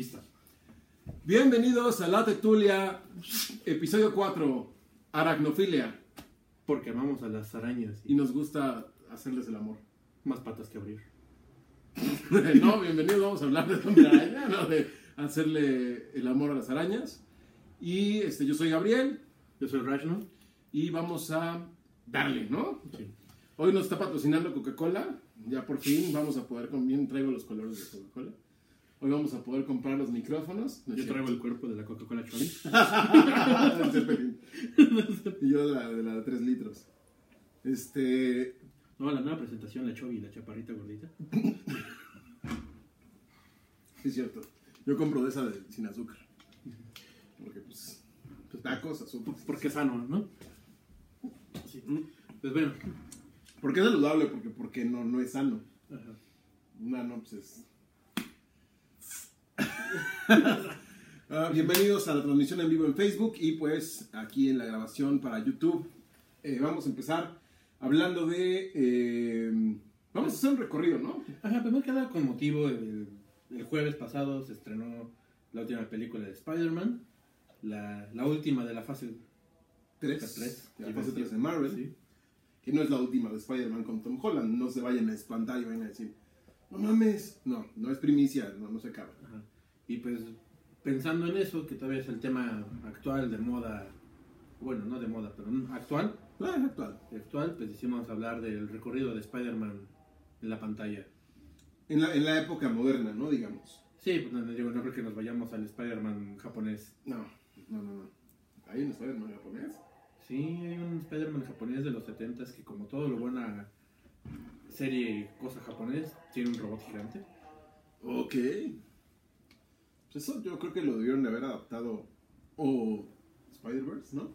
Listo. Bienvenidos a La Tetulia, episodio 4, Aracnofilia. Porque amamos a las arañas Y nos gusta hacerles el amor. más patas que abrir. no, bienvenidos, vamos a hablar de Hombre Araña, no de hacerle el amor a las arañas. Y este, yo soy Gabriel Yo soy Rajno. y vamos a darle, ¿no? Sí. Hoy nos está patrocinando Coca-Cola. Ya por fin vamos a poder, bien traigo los colores de Coca-Cola. Hoy vamos a poder comprar los micrófonos. No Yo traigo el cuerpo de la Coca-Cola Chori. Y yo la de la de 3 litros. Este. No, la nueva presentación, la Chobi, la chaparrita gordita. Sí, es cierto. Yo compro de esa de, sin azúcar. Porque, pues. pues tacos, azúcar. Porque es sano, ¿no? Sí. Pues bueno. ¿Por qué es saludable? Porque, porque no, no es sano. Ajá. No, no, pues es. Bienvenidos a la transmisión en vivo en Facebook y pues aquí en la grabación para YouTube. Eh, vamos a empezar hablando de. eh, vamos a hacer un recorrido, ¿no? Ajá, primero que nada, con motivo, el, el jueves pasado se estrenó la última película de Spider-Man. La, la última de la fase Tres. Tres. La fase 3 de Marvel. Sí. Que no es la última de Spider-Man con Tom Holland. No se vayan a espantar y vayan a decir, no mames. No, no es primicia, no, no se acaba. Y pues pensando en eso, que todavía es el tema actual de moda, bueno, no de moda, pero actual, Ah, es actual. actual, pues decidimos hablar del recorrido de Spider-Man en la pantalla. En la, en la época moderna, ¿no? Digamos. Sí, pues no, no digo, no creo que nos vayamos al Spider-Man japonés. No, no, no, no. ¿Hay un Spider-Man japonés? Sí, hay un Spider-Man japonés de los 70s que como todo lo buena serie cosa japonés, tiene un robot gigante. Ok. Pues eso yo creo que lo debieron de haber adaptado. O Spider-Verse, ¿no?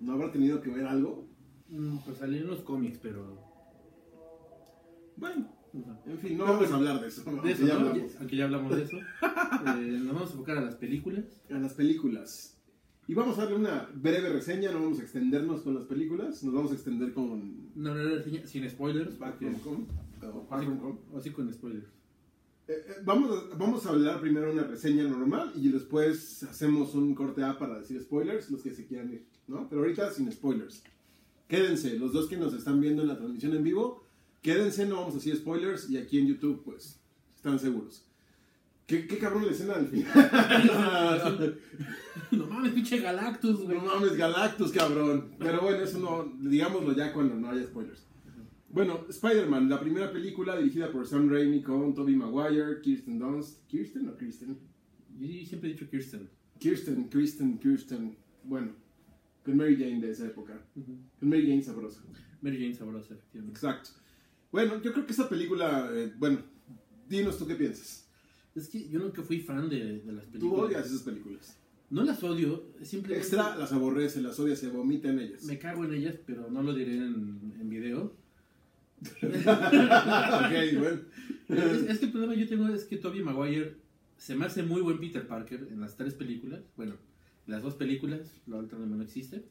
¿No habrá tenido que ver algo? Mm, Pues salió en los cómics, pero... Bueno, en fin, no vamos a hablar de eso. De eso, ya ¿no? hablamos. Aunque ya hablamos de eso. Eh, nos vamos a enfocar a las películas. A las películas. Y vamos a darle una breve reseña, no vamos a extendernos con las películas, nos vamos a extender con No, no, no, sin- spoilers. Back From Home. o así, Home. así con spoilers. Eh, eh, vamos, a, vamos a hablar primero una reseña normal y después hacemos un corte A para decir spoilers, los que se quieran ir, ¿no? Pero ahorita sin spoilers. Quédense, los dos que nos están viendo en la transmisión en vivo, quédense, no vamos a decir spoilers y aquí en YouTube, pues, están seguros. ¿Qué, qué cabrón la escena del final? no mames, pinche Galactus, güey. no mames, Galactus, cabrón. Pero bueno, eso no, digámoslo ya cuando no haya spoilers. Bueno, Spider-Man, la primera película dirigida por Sam Raimi con Tobey Maguire, Kirsten Dunst. ¿Kirsten o Kristen? Yo siempre he dicho Kirsten. Kirsten, Kristen, Kirsten. Bueno, con Mary Jane de esa época. Con Mary Jane sabrosa. Mary Jane sabrosa, efectivamente. Exacto. Bueno, yo creo que esa película, eh, bueno, dinos tú qué piensas. Es que yo nunca fui fan de, de las Tú películas. odias esas películas. No las odio, simplemente Extra las aborrece, las odia, se vomita en ellas. me cago en ellas, pero no lo diré en, en video. Ok, bueno. es, es que el problema que yo tengo es que Tobey Maguire se me hace muy buen Peter Parker en las tres películas. Bueno, las dos películas, la otra no existe.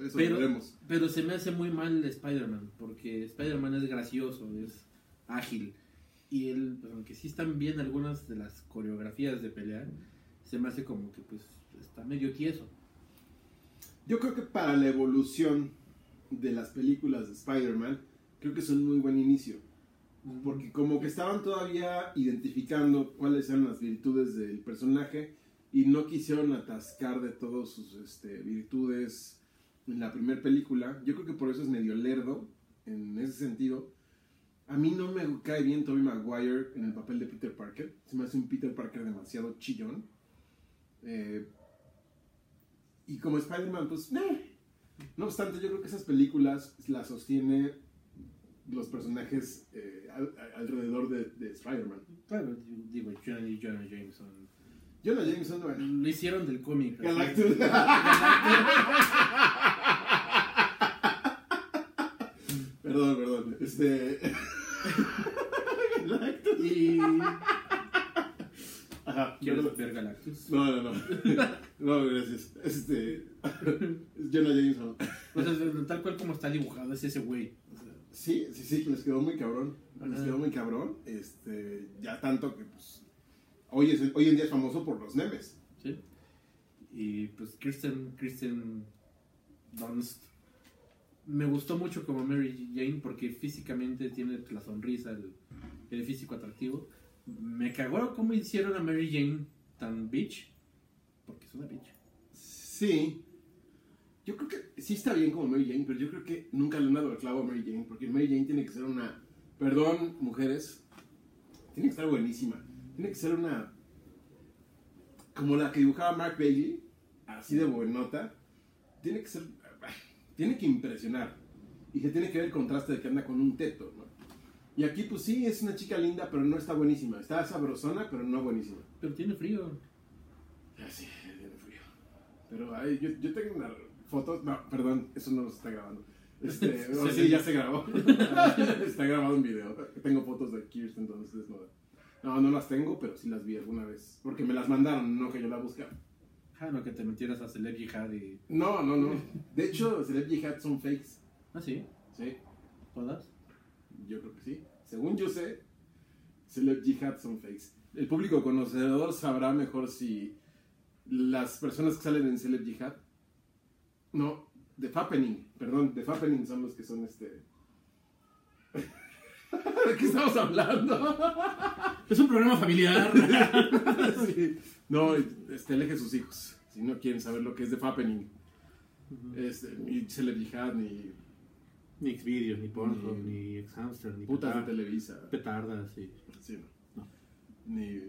Eso Pero- veremos. Pero se me hace muy mal Spider-Man, porque Spider-Man es gracioso, es ágil. Y él, pues, aunque sí están bien algunas de las coreografías de pelea, se me hace como que pues está medio tieso. Yo creo que para la evolución de las películas de Spider-Man, creo que es un muy buen inicio. Porque como que estaban todavía identificando cuáles eran las virtudes del personaje y no quisieron atascar de todas sus este, virtudes en la primera película. Yo creo que por eso es medio lerdo en ese sentido. A mí no me cae bien Tobey Maguire en el papel de Peter Parker. Se me hace un Peter Parker demasiado chillón. Eh, y como Spider-Man, pues, meh. no obstante, yo creo que esas películas las sostiene los personajes eh, al- al- alrededor de, de Spider-Man. Claro, digo, Jonah, Jonah Jameson. Jonah Jameson, bueno. Lo hicieron del cómic. Galactus. perdón, perdón. Este. Galactus. Y Ajá. ¿Quieres perdón. ver Galactus? No, no, no. No, gracias. Este. Jonah Jameson. O sea, tal cual como está dibujado, es ese güey. Sí, sí, sí, les quedó muy cabrón. Les Ajá. quedó muy cabrón. Este, ya tanto que, pues, hoy, es, hoy en día es famoso por los memes. ¿sí? Y pues Kirsten, Kirsten Dunst. Me gustó mucho como Mary Jane porque físicamente tiene la sonrisa, el, el físico atractivo. Me cagó cómo hicieron a Mary Jane tan bitch. Porque es una bitch. Sí. Yo creo que sí está bien como Mary Jane, pero yo creo que nunca le han dado el clavo a Mary Jane, porque Mary Jane tiene que ser una... Perdón, mujeres. Tiene que estar buenísima. Tiene que ser una... Como la que dibujaba Mark Bailey, así de buenota. Tiene que ser... Tiene que impresionar. Y que tiene que ver el contraste de que anda con un teto, ¿no? Y aquí pues sí, es una chica linda, pero no está buenísima. Está sabrosona, pero no buenísima. Pero tiene frío. Ah, sí, tiene frío. Pero ay, yo, yo tengo una foto. No, perdón, eso no se está grabando. Este, oh, sí, ya se grabó. está grabado en video. Tengo fotos de Kirsten entonces. No, no las tengo, pero sí las vi alguna vez. Porque me las mandaron, no que yo las buscara. Ah, no, que te metieras a Celeb Jihad y... No, no, no. De hecho, Celeb Jihad son fakes. Ah, sí, Sí, todas. yo creo que sí. Según yo sé, Celeb Jihad son fakes. El público conocedor sabrá mejor si las personas que salen en Celeb Jihad. No, The Fappening, perdón, The Fappening son los que son este. ¿De qué estamos hablando? Es un programa familiar. Sí. No, este, aleje sus hijos. Si no quieren saber lo que es The Fappening. Este, ni Celeb Jihad, ni ni Xvideos, ni Pornhub, Ni- ni Exhamster, ni putas de petar- Televisa. petardas, sí. Sí, no. No. Ni.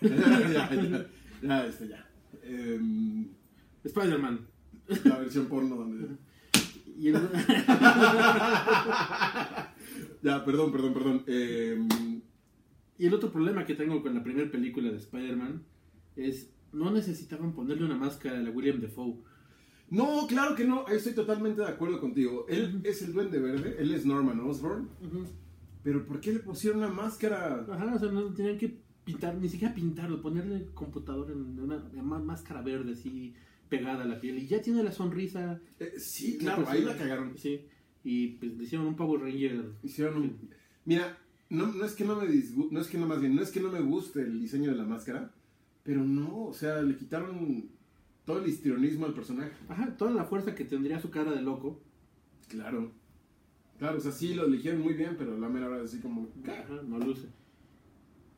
ya, ya, ya, este, ya. Em, Spider-Man. La versión porno donde. Y el- Ya, perdón, perdón, perdón. Em, Y el otro problema que tengo con la primera película de Spider-Man es no necesitaban ponerle una máscara a la William Defoe. no, claro que no. Estoy totalmente de acuerdo contigo. Él es el Duende Verde, él es Norman Osborn. Pero ¿por qué le pusieron una máscara? Ajá, o sea, no tenían que pintar, ni siquiera pintarlo, ponerle el computador en una, en una máscara verde así pegada a la piel y ya tiene la sonrisa. Eh, sí, la claro, ahí persona. la cagaron. Sí, y pues le hicieron un Power Ranger. Hicieron un... Mira, no, no es que no me no es que no más bien, no es que no me guste el diseño de la máscara, pero no, o sea, le quitaron todo el histrionismo al personaje. Ajá, toda la fuerza que tendría su cara de loco. Claro. Claro, o sea, sí lo eligieron muy bien, pero la mera hora así como... Ajá, no luce.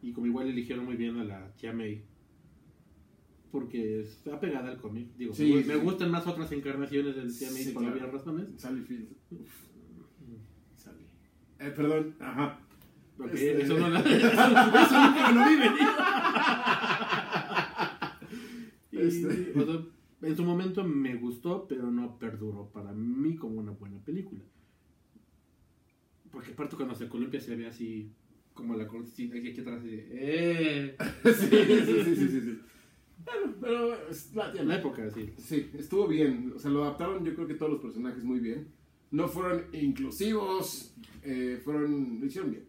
Y como igual eligieron muy bien a la tía May. Porque está pegada al cómic. Digo, Sí, me, sí, me sí. gustan más otras encarnaciones del May Sí, por claro. razones. Sally Field. Sally. Eh, perdón, ajá. Este- eso no la- eso nunca lo vi venir. Este- o sea, en su momento me gustó, pero no perduró para mí como una buena película. Porque aparte cuando se columpia se ve así como la cortecita aquí, atrás de ¡Eh! sí, sí, sí, sí. Bueno, pero es la la época, sí. Sí, estuvo bien. O sea, lo adaptaron yo creo que todos los personajes muy bien. No fueron inclusivos, eh, fueron, lo hicieron bien.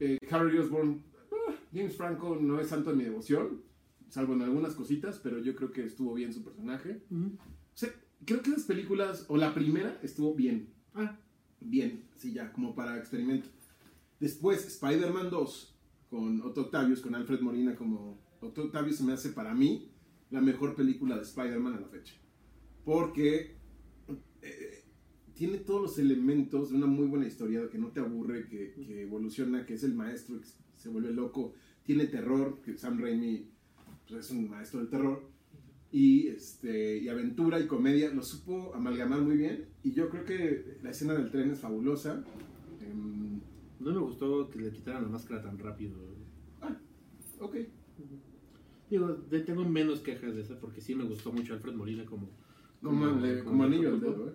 Eh, Harry Osborn, ah, James Franco no es santo de mi devoción, salvo en algunas cositas, pero yo creo que estuvo bien su personaje. O sea, creo que las películas, o la primera, estuvo bien. Ah, Bien, sí, ya, como para experimento. Después, Spider-Man 2, con Otto Octavius, con Alfred Molina como Otto Octavius, se me hace para mí la mejor película de Spider-Man a la fecha. Porque eh, tiene todos los elementos de una muy buena historia, que no te aburre, que, que evoluciona, que es el maestro, que se vuelve loco, tiene terror, que Sam Raimi pues, es un maestro del terror y, este, y aventura y comedia, lo supo amalgamar muy bien. Y yo creo que la escena del tren es fabulosa. Em, no me gustó que le quitaran la máscara tan rápido. ah, ok. Digo, de- tengo menos quejas de esa porque sí me gustó mucho Alfred Molina como... Como, como anillo al dedo, ¿eh?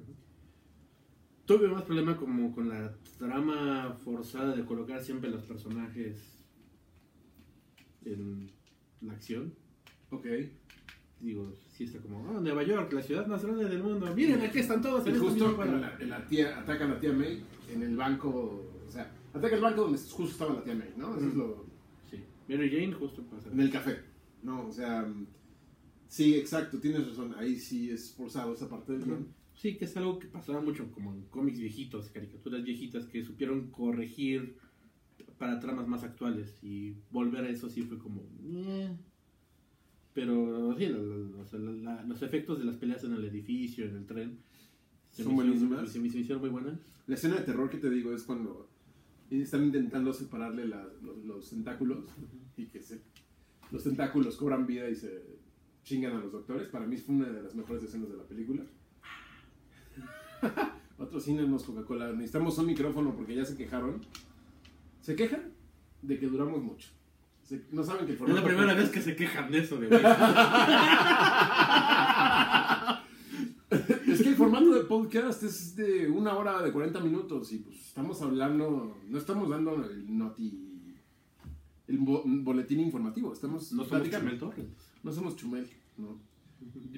Tuve más problema como con la trama forzada de colocar siempre los personajes en la acción. Ok. Digo, sí está como, ah, Nueva York, la ciudad más grande del mundo. Miren, aquí están todos en justo misma en cuadra". la, en la tía, ataca a la tía May en el banco. O sea, ataca el banco donde justo estaba la tía May, ¿no? Eso es lo. Sí. Mary Jane justo pasa. En el café. No, o sea. mm, Sí, exacto, tienes razón. Ahí sí es forzado esa parte del guion. Sí, que es algo que pasaba mucho como en cómics viejitos, caricaturas viejitas que supieron corregir para tramas más actuales y volver a eso sí fue como... "Eh". Pero sí, los efectos de las peleas en el edificio, en el tren, se, Son buenísimas. se me- hicieron muy buenas. La escena de terror que te digo es cuando están intentando separarle la- los, los tentáculos y que se, los tentáculos cobran vida y se chingan a los doctores. Para mí fue una de las mejores escenas de la película. Otro cine nos Coca-Cola. Necesitamos un micrófono porque ya se quejaron. ¿Se quejan? De que duramos mucho. Se- no saben que el Es formato la primera vez que se quejan de eso, de güey. Es que el formato de podcast es de una hora de 40 minutos y pues estamos hablando, no estamos dando el noti, el bo- boletín informativo, estamos No somos. Chumel Torres. No somos Chumel, no.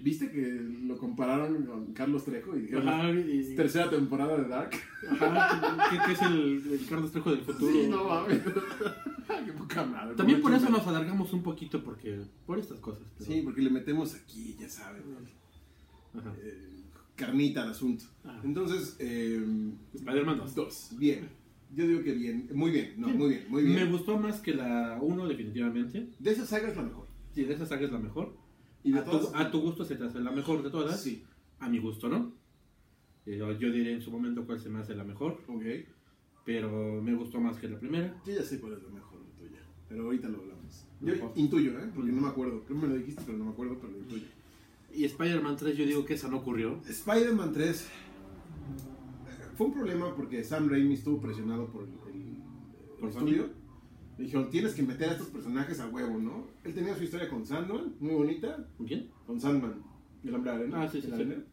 ¿Viste que lo compararon con Carlos Trejo y dijeron Ajá, y- tercera temporada de Dark? Ajá, que es el, el Carlos Trejo del futuro. Sí, no mames. Qué poca madre. También por eso nos alargamos un poquito, porque por estas cosas. pero- Sí, porque le metemos aquí, ya saben, eh, carnita al asunto. Ah. Entonces, eh, Spider-Man 2. dos, bien. Yo digo que bien, muy bien, no, muy bien, muy bien. Me gustó más que la 1, definitivamente. De esa saga es la mejor. Sí, de esa saga es la mejor. Y de a, todas. tu, a tu gusto se te hace la mejor de todas. Sí, A mi gusto, ¿no? Eh, Yo, yo diré en su momento cuál se me hace la mejor. ok. Pero me gustó más que la primera. Yo ya sé cuál es la mejor la tuya. Pero ahorita lo hablamos. Yo intuyo, ¿eh? Porque no me acuerdo. Creo que me lo dijiste, pero no me acuerdo, pero lo intuyo. Y Spider-Man 3, yo digo que esa no ocurrió. Spider-Man 3 eh, fue un problema porque Sam Raimi estuvo presionado por el, el- Por el estudio. Le dijeron, tienes que meter a estos personajes a huevo, ¿no? Él tenía su historia con Sandman, muy bonita, ¿Con quién? con Sandman, el hombre de arena. Ah, sí, sí, el sí. arena.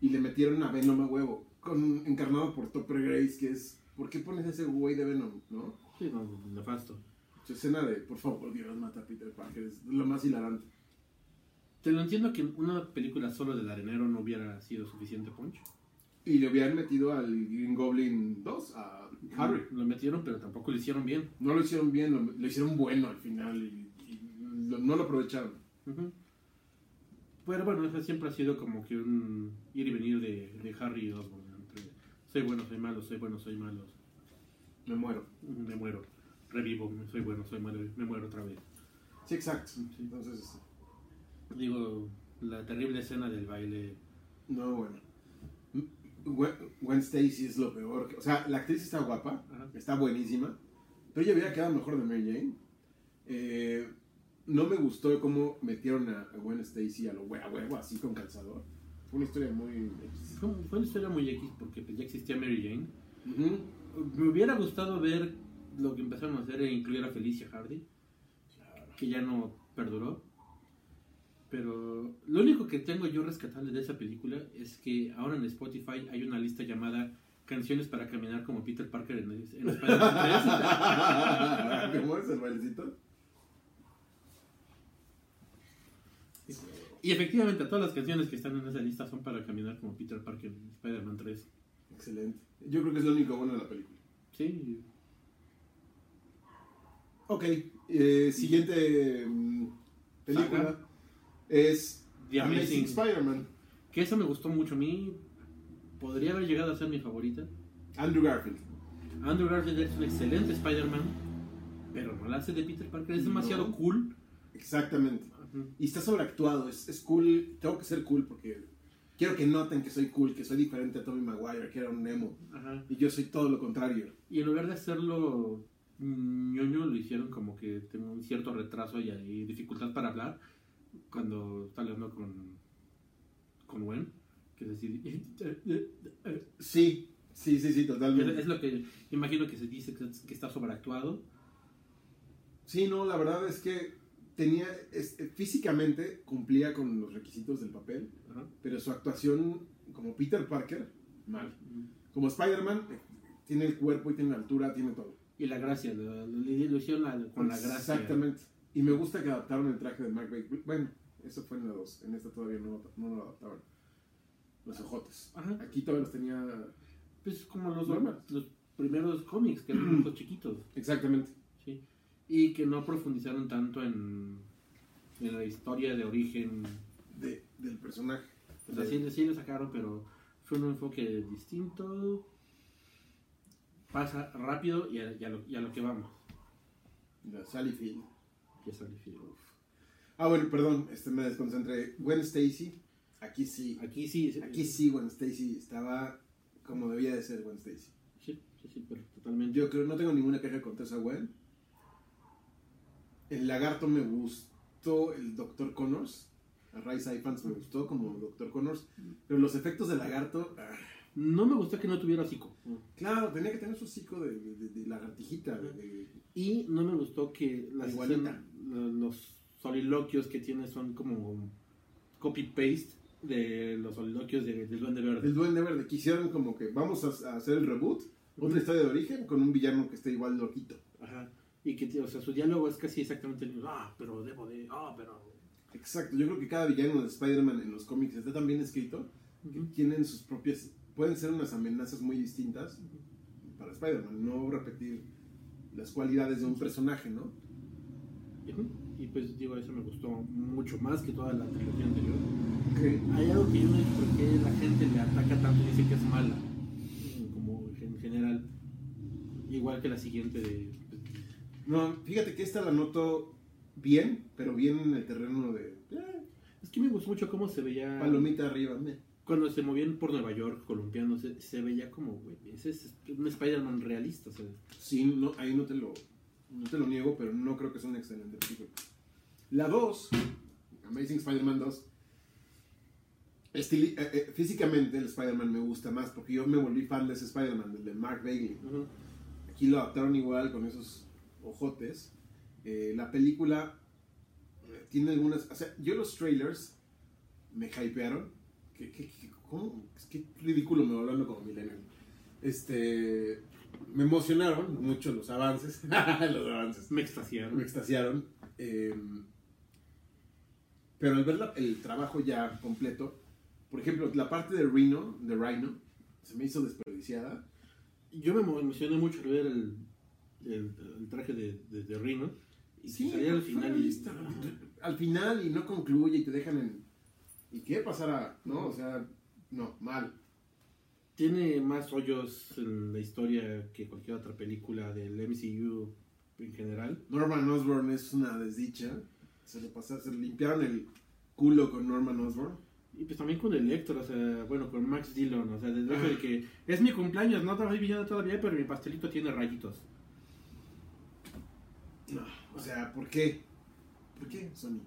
Y le metieron a Venom a huevo, con, encarnado por Topper Grace, que es, ¿por qué pones ese güey de Venom, no? Sí, no, nefasto. Su escena de, por favor, Dios, mata a Peter Parker, es lo más hilarante. Te lo entiendo que una película solo del arenero no hubiera sido suficiente punch. Y le habían metido al Green Goblin 2, a Harry. Lo metieron, pero tampoco lo hicieron bien. No lo hicieron bien, lo, lo hicieron bueno al final y, y lo- no lo aprovecharon. Pero bueno, eso siempre ha sido como que un ir y venir de, de Harry y Osborn. Entre soy bueno, soy malo, soy bueno, soy malo. Me muero. Me muero. Revivo, soy bueno, soy malo, me muero otra vez. Sí, exacto. Sí. Entonces, Digo, la terrible escena del baile. no, bueno. Gwen, Stacy es lo peor. O sea, la actriz está guapa, Ajá. está buenísima, pero ella hubiera quedado mejor de Mary Jane. Eh, no me gustó cómo metieron a, Gwen Stacy a lo huevo, así con calzador. Fue una historia muy... Fue, fue una historia muy X porque pues, ya existía Mary Jane. Me hubiera gustado ver lo que empezaron a hacer e incluir a Felicia Hardy, que ya no perduró. Pero lo único que tengo yo rescatable de esa película es que ahora en Spotify hay una lista llamada Canciones para caminar como Peter Parker en, en Spider-Man ¿Cómo es el bailecito? 3. Y efectivamente todas las canciones que están en esa lista son para caminar como Peter Parker en Spider-Man 3. Excelente. Yo creo que es lo único bueno de la película. Sí, Ok, eh, siguiente mm, película Saga. Es The Amazing Amazing. Spider-Man. que eso me gustó mucho a mí. Podría haber llegado a ser mi favorita. Andrew Garfield. Andrew Garfield es un excelente Spider-Man, pero no la hace de Peter Parker, es No. demasiado cool. Exactamente. Y está sobreactuado, es, es cool. Tengo que ser cool porque quiero que noten que soy cool, que soy diferente a Tobey Maguire, que era un emo. Ajá. Y yo soy todo lo contrario. Y en lugar de hacerlo ñoño, lo hicieron como que tengo un cierto retraso y, hay dificultad para hablar cuando está hablando con, con Gwen. Que es decir, Sí, sí, sí, sí, es, totalmente. es lo que imagino que se dice que, que está sobreactuado. Sí, no, la verdad es que tenía, es- físicamente cumplía con los requisitos del papel, Ajá. pero su actuación como Peter Parker, mal. Como Spider-Man, eh, tiene el cuerpo y tiene la altura, tiene todo. Y la gracia, lo, lo- lo hicieron la- con la gracia. Exactamente. Y me gusta que adaptaron el traje de Mark Wahlberg. Bueno, eso fue en la 2. En esta todavía no, no lo adaptaron. Los ojotes. Ajá. Aquí todavía los tenía... Pues como los, los primeros cómics, que eran ojos chiquitos. Exactamente. Sí. Y que no profundizaron tanto en, en la historia de origen. De, del personaje. O sea, sí, sí le sacaron, pero fue un enfoque distinto. pasa rápido y a, y a lo, y a lo que vamos. La Sally Field. Ya. Ah, bueno, perdón, este me desconcentré. Gwen Stacy, aquí sí. Aquí sí, sí, Aquí sí, Gwen Stacy estaba como debía de ser Gwen Stacy. Sí, sí, sí, pero totalmente. Yo creo no tengo ninguna queja contra esa Gwen. El lagarto me gustó, el Dr. Connors. A Rise Ifans me gustó como Dr. Connors. Pero los efectos del lagarto. ah, No me gustó que no tuviera hocico. claro, tenía que tener su hocico de, de- de- lagartijita. de- Y no me gustó que las escenas- los soliloquios que tiene son como copy-paste de los soliloquios de, del Duende Verde. El Duende Verde. Quisieron como que vamos a, a hacer el reboot. Otra historia de origen con un villano que esté igual loquito. Ajá. Y que, o sea, su diálogo es casi exactamente el mismo. Ah, pero debo de. Ah, pero. Exacto, yo creo que cada villano de Spider-Man en los cómics está tan bien escrito que tienen sus propias. Pueden ser unas amenazas muy distintas para Spider-Man, no repetir las cualidades de un personaje, ¿no? Y pues digo, eso me gustó mucho más que toda la trilogía anterior. Ok. Hay algo que yo no sé por qué la gente le ataca tanto y dice que es mala. Como en general. Igual que la siguiente de. No, fíjate que esta la noto bien, pero bien en el terreno de eh, Es que me gustó mucho cómo se veía. palomita arriba. meh. Cuando se movían por Nueva York, columpiándose, se veía como, güey, ese es un Spider-Man realista. sea, Sí, no, ahí no te lo no te lo niego, pero no creo que sea una excelente película. La 2, Amazing Spider-Man 2, estili- eh, eh, físicamente el Spider-Man me gusta más porque yo me volví fan de ese Spider-Man, del de Mark Bailey. Aquí lo adaptaron igual con esos ojotes. Eh, la película tiene algunas. O sea, yo los trailers me hypearon. ¿Qué, qué, qué- cómo? Es que ridículo me va hablando como millennial. Este. Me emocionaron mucho los avances. los avances. Me extasiaron. Me extasiaron. eh, pero al ver la- el trabajo ya completo, por ejemplo, la parte de Rhino, de Rhino, se me hizo desperdiciada. Yo me emocioné mucho al ver el, el, el traje de, de, de Rhino. Y Sí, salía al final. y-. Al final y no concluye y te dejan en. ¿Y qué pasará? ¿No? O sea, no, mal. Tiene más hoyos en la historia que cualquier otra película del MCU en general. Norman Osborn es una desdicha. Se le pasaron, se le limpiaron el culo con Norman Osborn. Y pues también con Electro, o sea, bueno, con Max Dillon, o sea, desde el Ah. de que es mi cumpleaños, no estoy villano todavía, pero mi pastelito tiene rayitos. No, o sea, ¿por qué? ¿Por qué, Sony?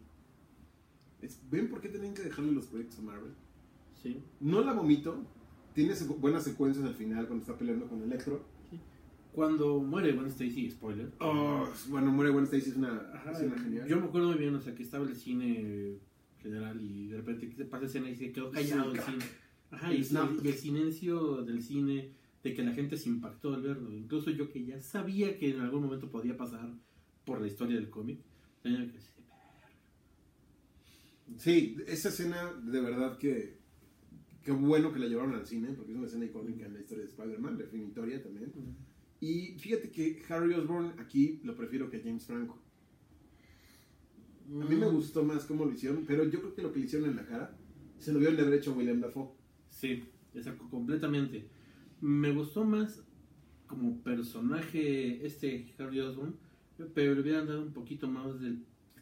Es- ¿Ven por qué tenían que dejarle los proyectos a Marvel? Sí. No la vomito. Tiene secu- buenas secuencias al final cuando está peleando con Electro. Cuando muere Gwen Stacy, spoiler. Oh, bueno, muere Gwen Stacy es una Ajá, escena genial. Yo me acuerdo muy bien, o sea, que estaba el cine general y de repente se pasa escena y se quedó callado Sí, el cine. Ajá, y, y el silencio del cine, de que la gente se impactó al verlo. Incluso yo que ya sabía que en algún momento podía pasar por la historia del cómic, tenía que decir, Sí, esa escena de verdad que. Qué bueno que la llevaron al cine, porque es una escena icónica en la historia de Spider-Man, definitoria también. Y fíjate que Harry Osborn aquí lo prefiero que James Franco. A mí me Mm, gustó más cómo lo hicieron, pero yo creo que lo que le hicieron en la cara se lo vieron de haber hecho a William Dafoe. Sí, exacto, completamente. Me gustó más como personaje este Harry Osborn, pero le hubieran dado un poquito más de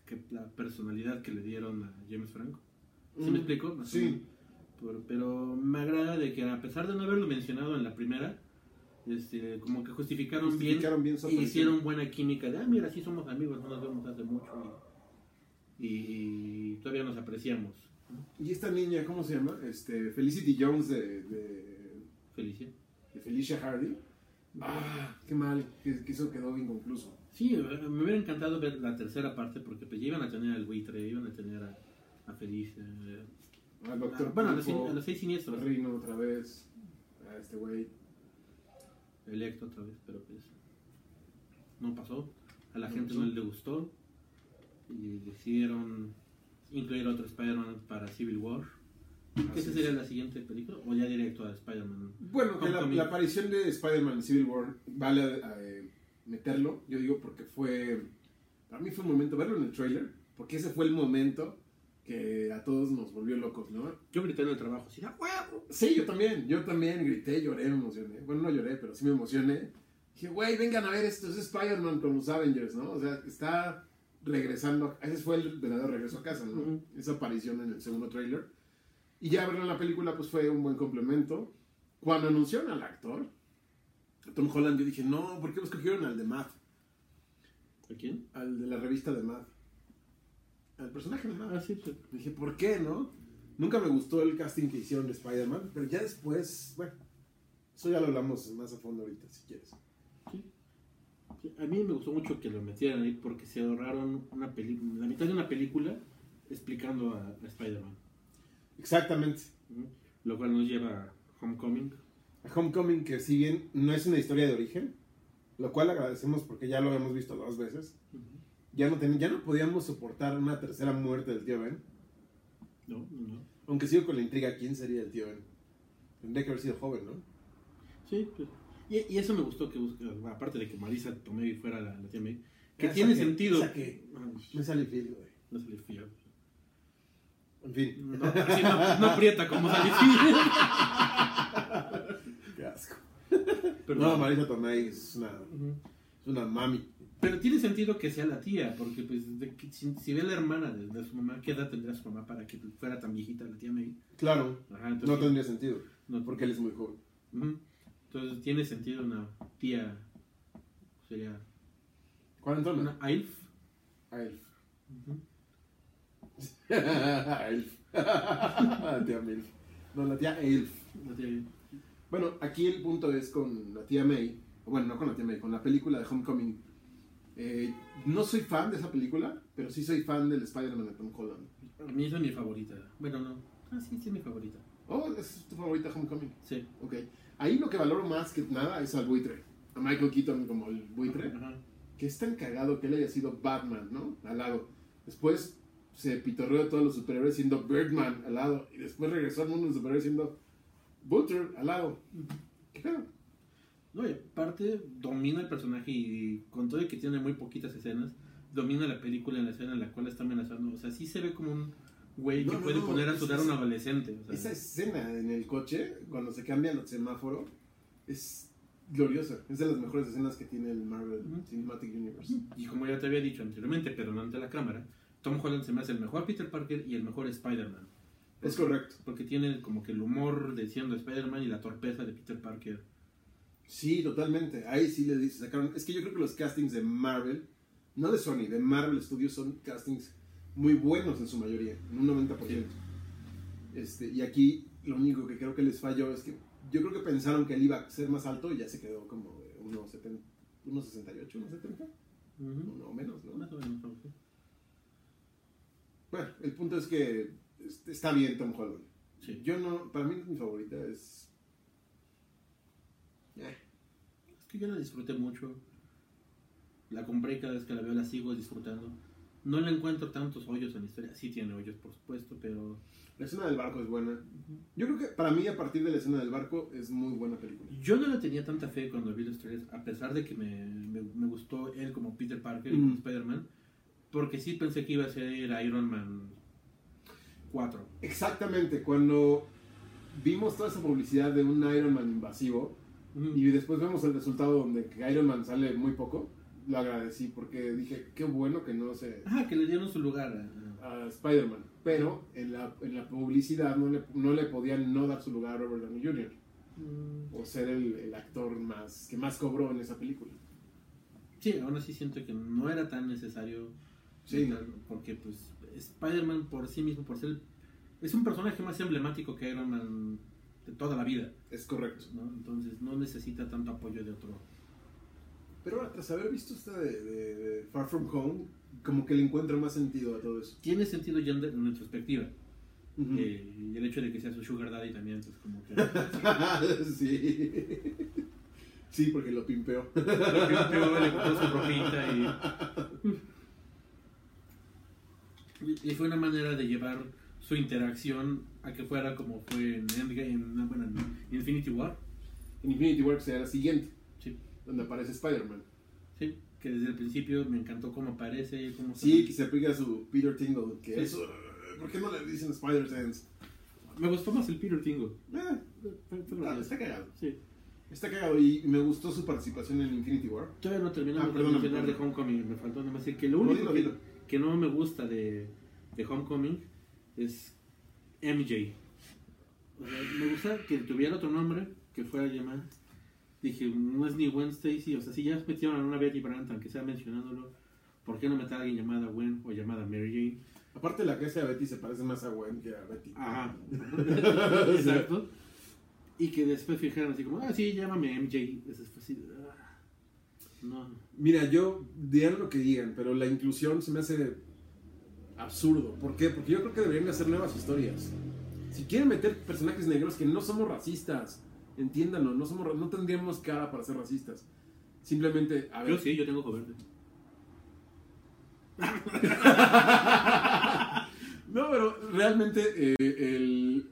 que la personalidad que le dieron a James Franco. ¿Sí Mm, me explico? Sí. Pero, me agrada de que a pesar de no haberlo mencionado en la primera, este, como que justificaron, Justificaron bien bien y hicieron buena química de, ah, mira, sí somos amigos, no nos vemos hace mucho y, y todavía nos apreciamos. Y esta niña, ¿cómo se llama? Este, Felicity Jones de, de, Felicia. de Felicia Hardy. Ah, qué mal, que, que eso quedó inconcluso. Sí, eh, me hubiera encantado ver la tercera parte porque pues ya iban a tener al buitre, iban a tener a, a Felicia. eh, Al doctor a- bueno, a los, a los seis siniestros. Rino otra vez, a este güey. Electro otra vez, pero pues no pasó. A la No gente pasó. no le gustó y decidieron incluir otro Spider-Man para Civil War. ¿Qué sería la siguiente película? ¿O ya directo a Spider-Man? Bueno, que la, Homecoming. la aparición de Spider-Man en Civil War vale eh, meterlo, yo digo porque fue, para mí fue un momento verlo en el trailer, porque ese fue el momento que a todos nos volvió locos, ¿no? Yo grité en el trabajo, así, ¡ah, huevo! Sí, yo también, yo también grité, lloré, me emocioné. Bueno, no lloré, pero sí me emocioné Dije, güey, vengan a ver esto, es Spider-Man con los Avengers, ¿no? O sea, está regresando, ese fue el verdadero regreso a casa, ¿no? Ujú. Esa aparición en el segundo tráiler. Y ya verlo en la película, pues fue un buen complemento. Cuando anunciaron al actor, Tom Holland, yo dije, no, ¿por qué escogieron al de Matt? ¿A quién? Al de la revista de Matt. Al personaje de Matt. Ah, sí, sí. Dije, ¿por qué, no? Nunca me gustó el casting que hicieron de Spider-Man, pero ya después, bueno, eso ya lo hablamos más a fondo ahorita, si quieres. Sí. Sí, A mí me gustó mucho que lo metieran ahí porque se ahorraron una la mitad de una película explicando a, a Spider-Man. Exactamente. Lo cual nos lleva a Homecoming. Homecoming, que si bien no es una historia de origen, lo cual agradecemos porque ya lo hemos visto dos veces, ya no, ten- ya no podíamos soportar una tercera muerte del tío Ben, No, no, no. aunque sigo con la intriga, ¿quién sería el tío Ben? Tendría que haber sido joven, ¿no? Sí, pues, y, y eso me gustó que aparte de que Marisa Tomei fuera la, la tía May, que Esa tiene que- sentido. esa que- Ah, Me sale Phil, güey. No sale frío. En fin. No, así no, no aprieta como sale frío. Pero, No, Marisa Tomei es una, es una mami. Pero tiene sentido que sea la tía, porque pues de si, si ve la hermana de, de su mamá, ¿qué edad tendría su mamá para que fuera tan viejita la tía May? Claro, Ajá, no entonces, tendría sentido, no- porque él es muy joven. Entonces tiene sentido una tía, sería ¿Cuánto? una AILF. A Elf. A Elf. la tía Milf. No, la tía Elf. La tía- Bueno, aquí el punto es con la tía May. Bueno, no con la tía May, con la película de Homecoming. Eh, no soy fan de esa película, pero sí soy fan del Spider-Man de Tom Holland. A mí es mi favorita. Bueno, no. Ah, sí, sí es mi favorita. Oh, ¿es tu favorita Homecoming? Sí. Ok. Ahí lo que valoro más que nada es al buitre. A Michael Keaton como el buitre. Ajá. que es tan cagado que él haya sido Batman, ¿no? Al lado. Después se pitorreó de todos los superhéroes siendo Birdman al lado. Y después regresó al mundo de los superhéroes siendo Butcher al lado. ¿Qué pedo? No, y aparte domina el personaje y con todo y que tiene muy poquitas escenas, domina la película en la escena en la cual está amenazando. O sea, sí se ve como un güey No, que no, puede no, poner a sudar a un adolescente. O sea, Esa escena en el coche, cuando se cambian el semáforo, es gloriosa. Es de las mejores escenas que tiene el Marvel. Cinematic Universe. Y como ya te había dicho anteriormente, pero no ante la cámara, Tom Holland se me hace el mejor Peter Parker y el mejor Spider-Man. Es correcto. Porque tiene como que el humor de siendo Spider-Man y la torpeza de Peter Parker. Sí, totalmente. Ahí sí le dice, sacaron. Es que yo creo que los castings de Marvel, no de Sony, de Marvel Studios son castings muy buenos en su mayoría, en un 90%. Este, y aquí lo único que creo que les falló es que yo creo que pensaron que él iba a ser más alto y ya se quedó como de unos 70, unos 68, unos 70, Ujú. no menos, ¿no? Más o menos, ¿no? Bueno, el punto es que está bien Tom Holland. Sí. Yo no, para mí mi favorita es... Eh, Es que yo la disfruté mucho. La compré y cada vez que la veo la sigo disfrutando. No le encuentro tantos hoyos en la historia. Sí tiene hoyos, por supuesto, pero... la escena del barco es buena. Yo creo que para mí a partir de la escena del barco es muy buena película. Yo no le tenía tanta fe cuando vi los trailers, a pesar de que me, me, me gustó él como Peter Parker y como Mm. Spider-Man, porque sí pensé que iba a ser Iron Man 4. Exactamente, cuando vimos toda esa publicidad de un Iron Man invasivo y después vemos el resultado donde Iron Man sale muy poco, lo agradecí porque dije, qué bueno que no se... Ah, que le dieron su lugar a- a Spider-Man, pero en la, en la publicidad no le, no le podían no dar su lugar a Robert Downey Jr. Mm, o ser el, el actor más que más cobró en esa película. Sí, aún así siento que no era tan necesario. Sí. Porque pues Spider-Man por sí mismo, por ser... Es un personaje más emblemático que Iron Man de toda la vida, Es correcto. ¿no? Entonces no necesita tanto apoyo de otro. Pero ahora, tras haber visto esta de, de- de Far From Home, como que le encuentro más sentido a todo eso. Tiene sentido ya en retrospectiva. Ujú. Eh, y el hecho de que sea su sugar daddy también, pues como que... sí. Sí, porque lo pimpeó. Lo pimpeó, le compró su ropita y... y fue una manera de llevar su interacción a que fuera como fue en Endgame, en, bueno, en Infinity War. En Infinity War será la siguiente, Sí, donde aparece Spider-Man. sí, que desde el principio me encantó cómo aparece, cómo Sí, que se aplica su Peter Tingle, que Sí. es... ¿Por qué no le dicen Spider-Sense? Me gustó más el Peter Tingle. Eh, fue está, cagado. Sí. Está cagado y me gustó su participación en Infinity War. Todavía no terminamos Ah, de mencionar de. Homecoming. Me faltó nada más decir que lo No, único dilo, que, dilo. Que no me gusta de, de Homecoming es MJ. O sea, me gusta que tuviera otro nombre, que fuera llamar. Dije, no es ni Gwen Stacy. O sea, si ya metieron a una Betty Brant, aunque sea mencionándolo, ¿por qué no meter a alguien llamada Gwen o llamada Mary Jane? Aparte la que hace a Betty se parece más a Gwen que a Betty. Ajá. Exacto. Y que después fijaran así como, ah, sí, llámame MJ. Fue así, ah, no. Mira, yo digan lo que digan, pero la inclusión se me hace absurdo. ¿Por qué? Porque yo creo que deberían de hacer nuevas historias. Si quieren meter personajes negros que no somos racistas, entiéndanlo, no somos no tendríamos cara para ser racistas. Simplemente, a ver, Yo sí, yo tengo ojo verde. No, pero realmente eh, el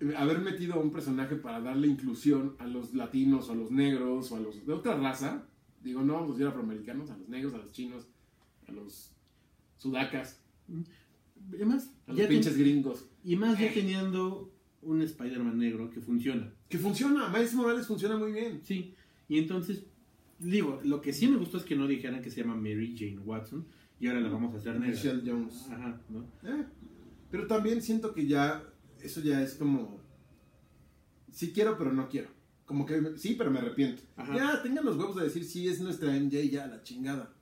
el haber metido a un personaje para darle inclusión a los latinos o a los negros o a los de otra raza, digo, no vamos a decir afroamericanos, a los negros, a los chinos, a los sudacas, Y más, a los ten- pinches gringos. y más ya teniendo un Spider-Man negro que funciona. Que funciona, Miles Morales funciona muy bien. Sí, y entonces, digo, lo que sí me gustó es que no dijeran que se llama Mary Jane Watson y ahora la vamos a hacer negra. Michelle Jones. Ajá, ¿no? Eh, pero también siento que ya, eso ya es como, sí quiero, pero no quiero. Como que sí, pero me arrepiento. Ajá. Ya, tengan los huevos de decir, sí, es nuestra MJ, ya, la chingada.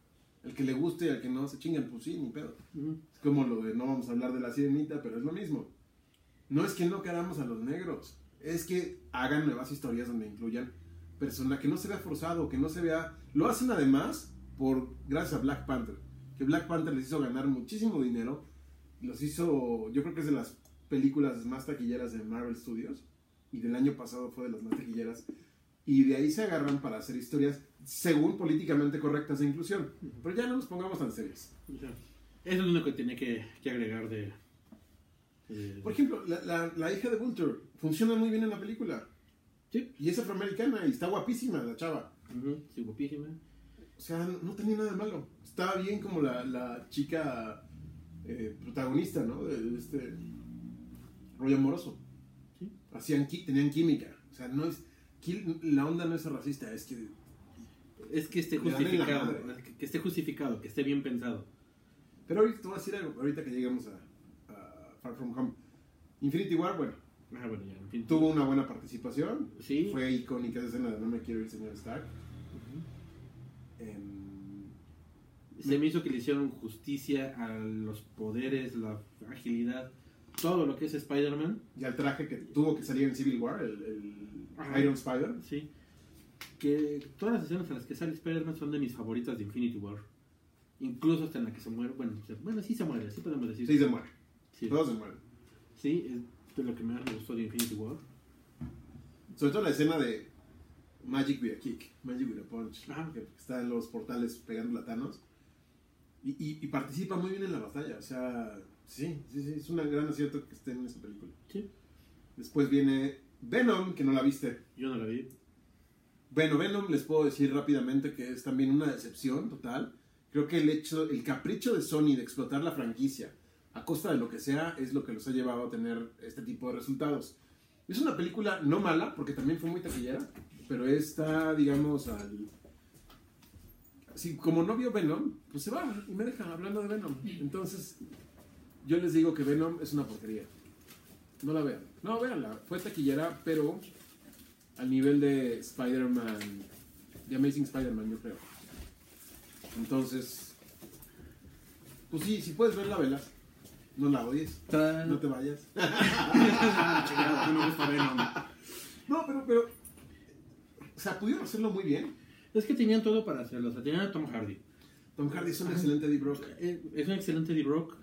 El que le guste y al que no se chingan, pues sí, ni pedo. Ujú. Es como lo de no vamos a hablar de la sirenita, pero es lo mismo. No es que no queramos a los negros, es que hagan nuevas historias donde incluyan personas que no se vea forzado, que no se vea. Lo hacen además por gracias a Black Panther, que Black Panther les hizo ganar muchísimo dinero, los hizo, yo creo que es de las películas más taquilleras de Marvel Studios y del año pasado fue de las más taquilleras y de ahí se agarran para hacer historias según políticamente correctas de inclusión. Pero ya no nos pongamos tan serios. Eso es lo único que tenía que, que agregar de... Por ejemplo, la, la- la hija de Vulture funciona muy bien en la película. Sí. Y es afroamericana y está guapísima la chava. Ujú, sí, guapísima. O sea, no, no tenía nada de malo. Estaba bien como la, la chica eh, protagonista, ¿no? De, de este rollo amoroso. Hacían, tenían química. O sea, no es... La onda no es racista, es que... Es que esté justificado, que, esté justificado, que esté bien pensado. Pero ahorita te voy a decir algo, ahorita que lleguemos a, a Far From Home. Infinity War, bueno, Ah, bueno, ya, tuvo una buena participación. Sí. Fue icónica esa escena de No me quiero ir, señor Stark. Em, Se me hizo que le hicieron justicia a los poderes, la agilidad, todo lo que es Spider-Man. y al traje que tuvo que salir en Civil War, el. Iron Spider. Sí. Que todas las escenas en las que sale Spider-Man son de mis favoritas de Infinity War. Incluso hasta en la que se muere. Bueno, se- bueno sí se muere, sí podemos decir. Sí, se muere. Sí, Todos se mueren. Sí, es de lo que más me gustó de Infinity War. Sobre todo la escena de Magic with a Kick, Magic with a Punch, Ajá. que está en los portales pegando. Y, y- y participa muy bien en la batalla. O sea, sí, sí, sí, es un gran acierto que esté en esta película. Sí. Después viene Venom, que no la viste. Yo no la vi. Bueno, Venom les puedo decir rápidamente que es también una decepción total. Creo que el hecho, el capricho de Sony de explotar la franquicia a costa de lo que sea es lo que los ha llevado a tener este tipo de resultados. Es una película no mala, porque también fue muy taquillera, pero está, digamos, al... Si como no vio Venom, pues se va y me deja hablando de Venom. Entonces, yo les digo que Venom es una porquería. No la vean. No, véanla. Fue taquillera, pero al nivel de Spider-Man, de Amazing Spider-Man, yo creo. Entonces, pues sí, si puedes verla, vela. No la odies, no te vayas. Chingado, no me gusta Venom. No, pero, pero, o sea, pudieron hacerlo muy bien. Es que tenían todo para hacerlo. O sea, tenían a Tom Hardy. Tom Hardy es un excelente Eddie Brock. Eh, Es un excelente Eddie Brock.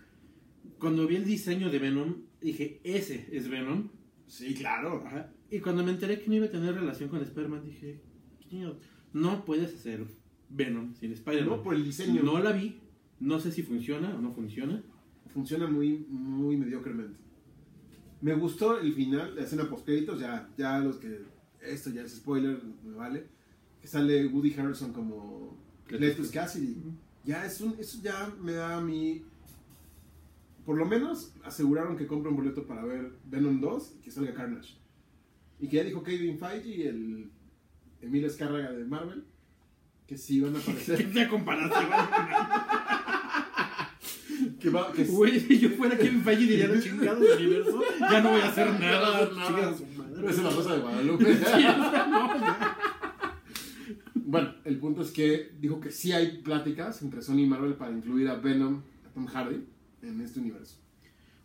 Cuando vi el diseño de Venom, dije, ese es Venom. Sí, claro. Ajá. Y cuando me enteré que no iba a tener relación con Spider-Man, dije, "Niño, no puedes hacer Venom sin Spider-Man. No por el diseño. No la vi, no sé si funciona o no funciona. Funciona muy, muy mediocremente. Me gustó el final, la escena post créditos, ya, ya los que, esto ya es spoiler, me vale. Que sale Woody Harrelson como Cletus Cassidy. Ya es un, eso ya me da a mí. Por lo menos aseguraron que compre un boleto para ver Venom 2 y que salga Carnage. Y que ya dijo Kevin Feige, el Emilio Escárraga de Marvel, que sí van a aparecer. ¿Qué comparaste, que va, que güey? si yo fuera Kevin Feige y diría, chingado del universo, ya no voy a hacer nada. su madre. es la rosa de Guadalupe. Sí, no, bueno, el punto es que dijo que sí hay pláticas entre Sony y Marvel para incluir a Venom, a Tom Hardy, en este universo.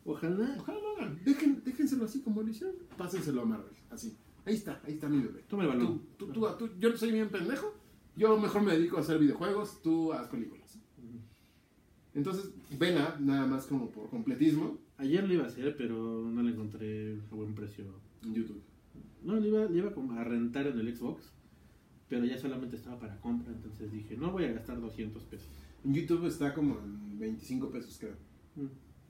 Ojalá. Ojalá lo hagan. Dejen, déjenselo así como lo hicieron. Pásenselo a Marvel. Así. Ahí está, ahí está mi bebé. Toma el balón. Tú, tú, tú, tú- yo soy bien pendejo. Yo mejor me dedico a hacer videojuegos. Tú haz películas. Entonces, vela nada más como por completismo Ayer lo iba a hacer, pero no lo encontré a buen precio. en YouTube. No, lo iba, iba como a rentar en el Xbox, pero ya solamente estaba para compra, entonces dije, no voy a gastar 200 pesos. En YouTube está como en 25 pesos, creo. Mm.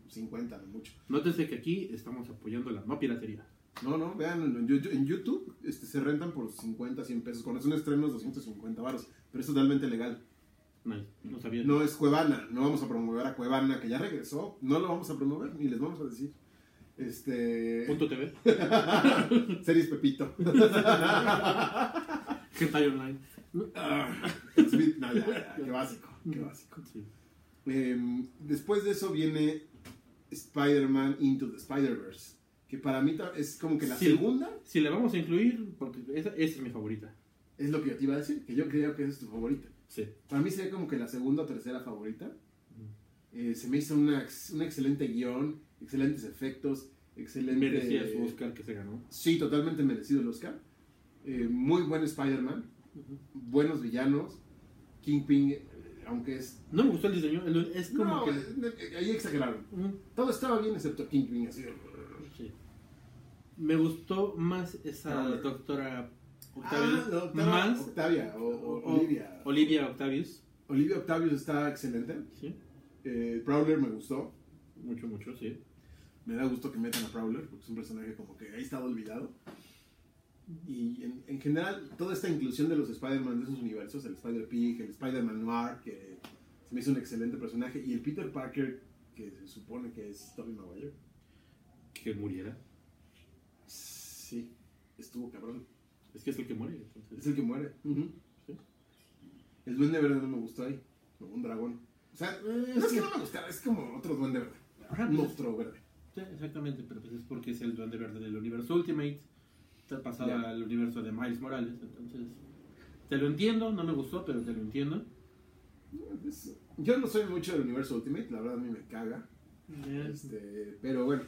50, no mucho. Nótense que aquí estamos apoyando la no piratería. No, no, vean, en YouTube, en YouTube este, se rentan por 50, 100 pesos. Cuando son estrenos, 250 baros. Pero es totalmente legal. No sabía. No es Cuevana, no vamos a promover a Cuevana, que ya regresó. No lo vamos a promover, ni les vamos a decir. Este. Punto TV, Series Pepito. Hentai Online. Bit- no, ya, ya, qué básico, qué básico. Sí. Em, después de eso viene Spider-Man Into the Spider-Verse. Que para mí es como que la segunda Si le vamos a incluir, porque esa, esa es mi favorita. es lo que yo te iba a decir, que yo creo que esa es tu favorita. Sí. Para mí sería como que la segunda o tercera favorita. Eh, se me hizo una un excelente guion, excelentes efectos, excelente... Merecía su Oscar que se ganó. Sí, totalmente merecido el Oscar. Eh, muy buen Spider-Man, buenos villanos. Kingpin, aunque es... No me gustó el diseño, es como No, que... eh, eh, ahí exageraron. Todo estaba bien excepto Kingpin, así sí. Me gustó más esa Ah, doctora Ah, Octavia. más Octavia o, o- o- Olivia. Olivia Octavius. Olivia Octavius está excelente. Sí. Eh, Prowler me gustó. Mucho, mucho, sí. Me da gusto que metan a Prowler, porque es un personaje como que ahí estado olvidado. Y en, en general, toda esta inclusión de los Spider-Man de esos universos, el Spider-Pig, el Spider-Man Noir, que se me hizo un excelente personaje, y el Peter Parker, que se supone que es Tobey Maguire, Que muriera. sí, estuvo cabrón. Es que es el que muere. entonces- Es el que muere. Sí. El Duende Verde no me gustó ahí, como un dragón. O sea, Eh, no es sí. que no me gustara, es como otro Duende Verde. Un pues, monstruo verde. sí, exactamente, pero pues es porque es el duende verde del universo Ultimate. Está Ya. al universo de Miles Morales, entonces... Te lo entiendo, no me gustó, pero te lo entiendo. Yo no soy mucho del universo Ultimate, la verdad a mí me caga. Este, pero bueno,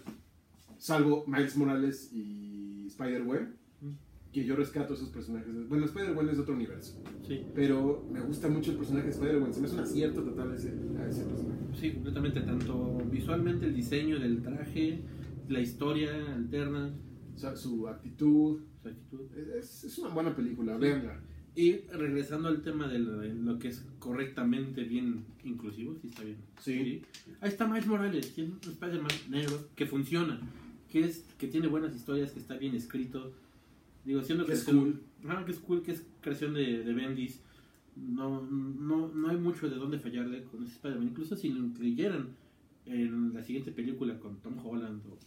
salvo Miles Morales y Spider-Gwen, Mm. que yo rescato esos personajes. Bueno, Spider-Gwen es de otro universo, Sí, pero me gusta mucho el personaje de Spider-Gwen. Se me hace un acierto total ese, a ese personaje. sí, completamente. Tanto visualmente el diseño del traje, la historia alterna, O sea, su actitud. su actitud. Es, es una buena película, véanla. Y regresando al tema de lo, de lo que es correctamente bien inclusivo, sí está bien. Sí. Ahí está Miles Morales, que es un Spider-Man negro, que funciona, que es que tiene buenas historias, que está bien escrito. Digo, siendo Que es cool. Ajá, que es cool, que es creación de, de Bendis. No, no, no hay mucho de dónde fallarle con ese Spider-Man. Incluso si lo incluyeran en la siguiente película con Tom Holland o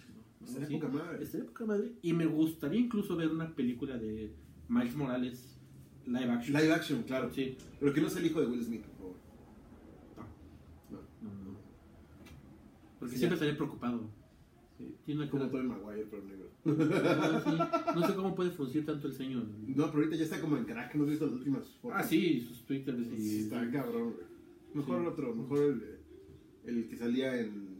Estaría así, poca madre. estaría poca madre. Y me gustaría incluso ver una película de Miles Morales live action. Live action, claro. Sí. Pero que no sea el hijo de Will Smith, por favor. No, no, no. Porque Sí, siempre ya. estaría preocupado. Tiene una Como Tobey Maguire, pero negro. Ah, sí. No sé cómo puede funcionar tanto el ceño. No, pero ahorita ya está como en crack, ¿no has visto las últimas fotos? Ah, sí, sus twitters y... Sí, está cabrón, güey. Mejor Sí. otro, mejor el, el que salía en...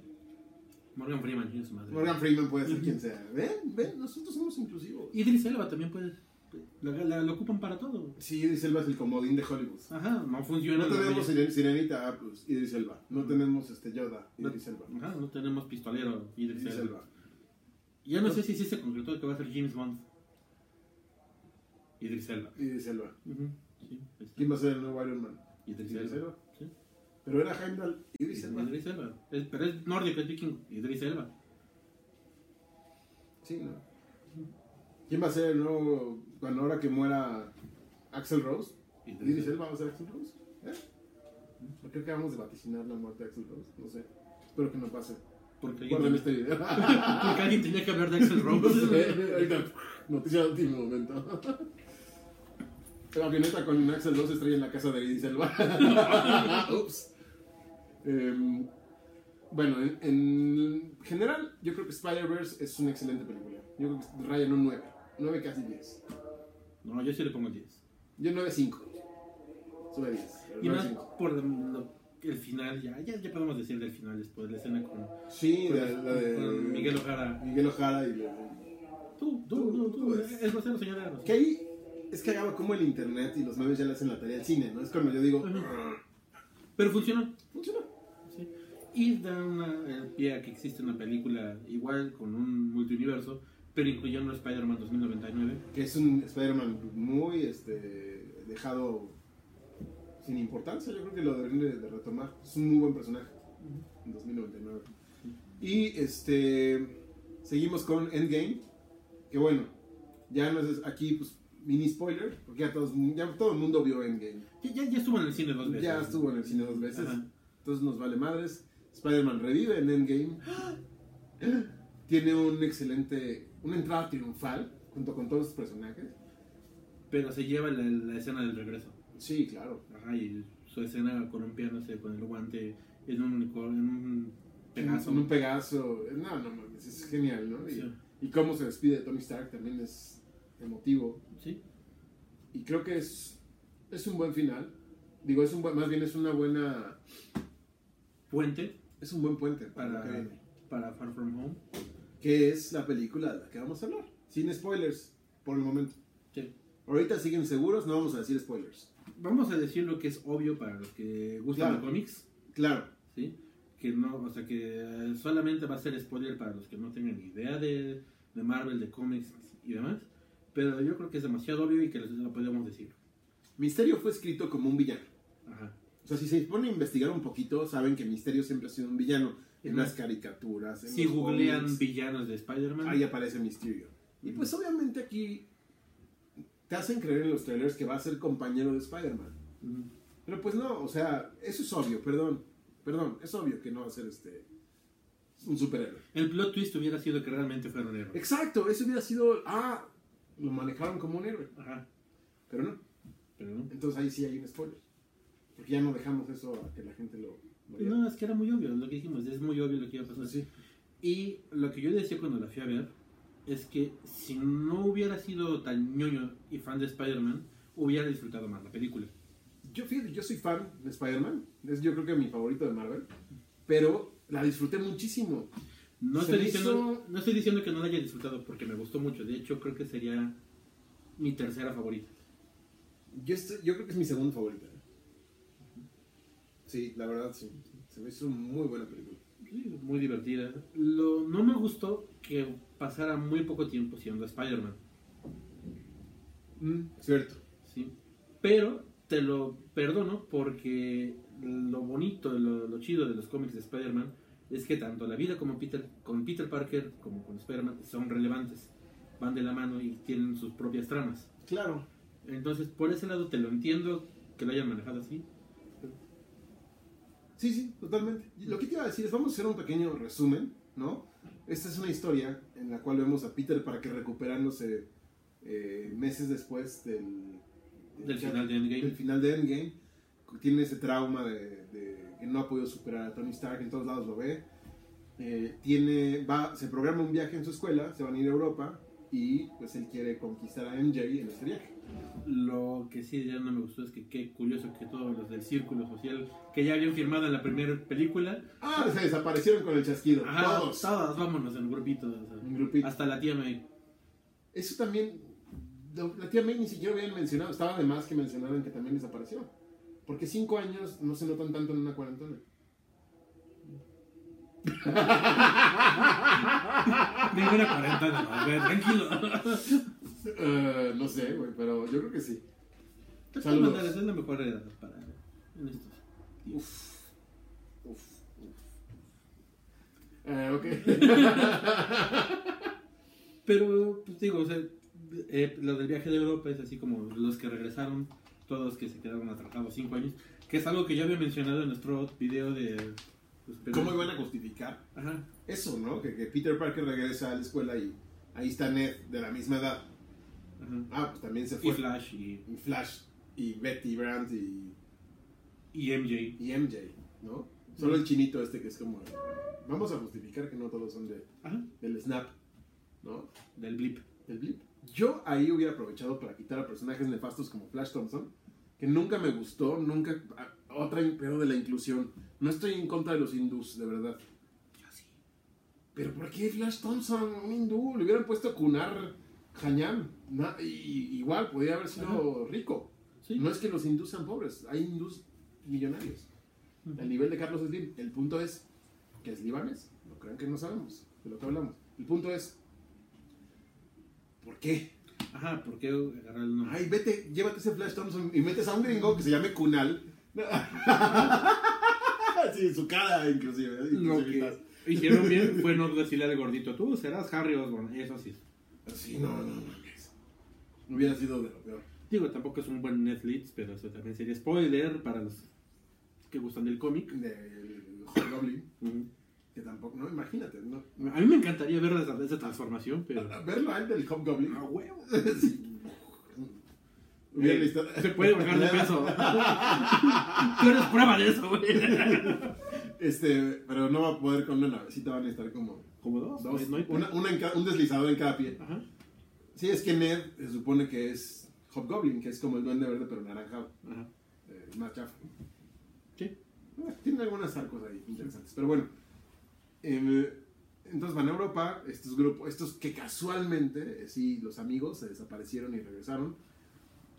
Morgan Freeman, madre. Morgan Freeman puede ser quien sea. Ven, ven, nosotros somos inclusivos. Idris Elba también puede... La, la- la ocupan para todo. Sí, Idris Elba es el comodín de Hollywood. Ajá, no funciona. No tenemos Sirenita, ah, pues Idris Elba. No tenemos este Yoda, Idris Elba. Ajá, no tenemos pistolero Idris, Idris Elba. Elba. Ya no sé si sí se concretó que va a ser James Bond. Idris Elba. Idris Elba. Sí. ¿Quién va a ser el nuevo Iron Man? Idris Idris Elba. Elba. Pero era Heimdall. Idris Elba. Idris Elba. Es- pero es nórdico, es viking. Idris Elba. Sí, ¿no? ¿Quién va a ser el nuevo, cuando ahora que muera Axel Rose? ¿Idris Elba va a ser Axel Rose? ¿Eh? ¿Por qué acabamos de vaticinar la muerte de Axel Rose? No sé. Espero que no pase. Porque alguien, este video. porque alguien tenía que hablar de Axel Rose. Noticia de último momento. La avioneta con Axel Rose estrella en la casa de Idris Elba. Ups. Em, bueno, en, en general, yo creo que Spider-Verse es una excelente película. Yo creo que raya en un 9. 9 casi 10. No, yo sí le pongo 10. Yo 9.5. Sube 10. pero Y más 9.5. por lo- el final, ya, ya, ya podemos decir del final después, la escena con, Sí, con- la, la de con Miguel Ojara. Miguel Ojara y la- Tú, tú, tú, tú, es grosero, señora. Que ahí es cagado como el internet y los memes ya le hacen la tarea al cine, ¿no? Es cuando yo digo, Pero funcionó. funciona. Y da una, pie a que existe una película igual con un multiuniverso, pero incluyendo Spider-Man 2099. Que es un Spider-Man muy este, dejado sin importancia. Yo creo que lo deberían de, de retomar. Es un muy buen personaje en 2099. Y este seguimos con Endgame. Que bueno, ya no es aquí, pues, mini spoiler, porque ya, todos, ya todo el mundo vio Endgame. Ya, ya, ya estuvo en el cine dos veces. Ya estuvo en el cine dos veces. Ajá. Entonces nos vale madres. Spider-Man revive en Endgame. Tiene un excelente, una entrada triunfal junto con todos los personajes. Pero se lleva la, la escena del regreso. Sí, claro. Ajá, y su escena columpiándose con el guante en un, unicornio, en un pegaso. En un Pegaso. No, no mames, es genial, ¿no? Y, Sí. y cómo se despide de Tony Stark también es emotivo. Sí. Y creo que es, es un buen final. Digo, es un buen, más bien es una buena. Puente Es un buen puente para, para, para Far From Home. Que es la película de la que vamos a hablar. Sin spoilers, por el momento. Sí. Ahorita siguen seguros, no vamos a decir spoilers. Vamos a decir lo que es obvio para los que gustan Claro. de cómics. Claro, ¿sí? Que no, o sea, que solamente va a ser spoiler para los que no tengan idea de, de Marvel, de cómics y demás. Pero yo creo que es demasiado obvio y que lo podemos decir. Misterio fue escrito como un villano. Ajá. O sea, si se pone a investigar un poquito, saben que Misterio siempre ha sido un villano. En las caricaturas, en Si googlean villanos de Spider-Man, ahí aparece Misterio. Y pues obviamente aquí te hacen creer en los trailers que va a ser compañero de Spider-Man. Pero pues no, o sea, eso es obvio, perdón. Perdón, es obvio que no va a ser este un superhéroe. el plot twist hubiera sido que realmente fuera un héroe. Exacto, eso hubiera sido, ah, lo manejaron como un héroe, Ajá. pero no. Pero no. Entonces ahí sí hay un spoiler. Porque ya no dejamos eso a que la gente lo, lo vea. No, es que era muy obvio lo que dijimos, es muy obvio lo que iba a pasar. Pues sí. Y lo que yo decía cuando la fui a ver es que si no hubiera sido tan ñoño y fan de Spider-Man, hubiera disfrutado más la película. Yo, fíjate, yo soy fan de Spider-Man, es yo creo que mi favorito de Marvel, pero la disfruté muchísimo. No estoy, diciendo, hizo- no estoy diciendo que no la haya disfrutado porque me gustó mucho. De hecho, creo que sería mi tercera favorita. Yo, estoy- yo creo que es mi segundo favorito. Sí, la verdad sí. Se me hizo muy buena película. Sí, muy divertida. Lo, no me gustó que pasara muy poco tiempo siendo Spider-Man. Mm, cierto. ¿sí? Pero te lo perdono porque lo bonito, lo, lo chido de los cómics de Spider-Man es que tanto la vida como Peter, con Peter Parker como con Spider-Man son relevantes. Van de la mano y tienen sus propias tramas. Claro. Entonces, por ese lado te lo entiendo que lo hayan manejado así. Sí, sí, totalmente. Lo que te iba a decir es, vamos a hacer un pequeño resumen, ¿no? Esta es una historia en la cual vemos a Peter Parker recuperándose eh, meses después del, Del final de Endgame. del final de Endgame. Tiene ese trauma de, de que no ha podido superar a Tony Stark, en todos lados lo ve. Eh, tiene, va, se programa un viaje en su escuela, se van a ir a Europa y pues él quiere conquistar a MJ en este viaje. Lo que sí ya no me gustó es que qué curioso que todos los del círculo social que ya habían firmado en la primera película, Ah, se desaparecieron con el chasquido, ajá, todos. todas, vámonos en grupitos. o sea, grupito. hasta la tía May. Eso también, la tía May ni siquiera habían mencionado, estaba de más que mencionaran que también desapareció. Porque cinco años no se notan tanto en una cuarentena. Ninguna cuarentena, no, tranquilo. Eh, no sé, güey, pero yo creo que sí. De todas Saludos. maneras, es la mejor edad para en estos. Uf. Uf. uf. Eh, ok. Pero, pues digo, o sea, eh, lo del viaje de Europa es así como los que regresaron, todos que se quedaron atrapados cinco años, que es algo que ya había mencionado en nuestro video de... pues, ¿Cómo iban a justificar Ajá. eso, no? Que, que Peter Parker regresa a la escuela y ahí está Ned de la misma edad. Ah, pues también se Y fue. Flash y, Y Flash y Betty Brant y, y MJ. y MJ, ¿no? Solo el chinito este que es como... Vamos a justificar que no todos son de, del Snap, ¿no? Del blip. Del Blip. Yo ahí hubiera aprovechado para quitar a personajes nefastos como Flash Thompson, que nunca me gustó, nunca... ah, Otra pero de la inclusión. No estoy en contra de los hindús, de verdad. Yo sí. Pero ¿por qué Flash Thompson, un hindú? Le hubieran puesto a Kunar Y, igual, podría haber sido rico. Sí. No es que los hindús sean pobres, hay hindús millonarios. Ujú. El nivel de Carlos Slim. El punto es que es libanés. No crean que no sabemos de lo que hablamos. El punto es, ¿por qué? Ajá, ¿por qué agarrar el nombre? Ay, vete, llévate ese Flash Thompson y metes a un gringo que se llame Kunal. sí, su cara inclusive. Lo que hicieron bien fue no decirle al gordito, tú serás Harry Osborn, eso sí. Sí, no, no, no. Hubiera sido de lo peor. Digo, tampoco es un buen Netflix, pero eso también sería spoiler para los que gustan del cómic. Del Hobgoblin, Ujú. que tampoco, no, imagínate, ¿no? A mí me encantaría ver esa, esa transformación, pero... A- a Verlo a él del Hobgoblin. ¡A huevo! Sí. Eh, Se puede bajar de peso. Tú eres prueba de eso, güey. Este, pero no va a poder con una navecita, van a estar como Como dos. dos. No hay una, una en ca- un deslizador en cada pie. Ajá. Sí, es que Ned se supone que es Hobgoblin, que es como el duende verde pero naranjado. Ajá. eh, más chafa. Sí. Eh, Tiene algunas arcos ahí interesantes. Pero bueno. em, entonces van a Europa, estos grupos, estos que casualmente, eh, sí, los amigos se desaparecieron y regresaron.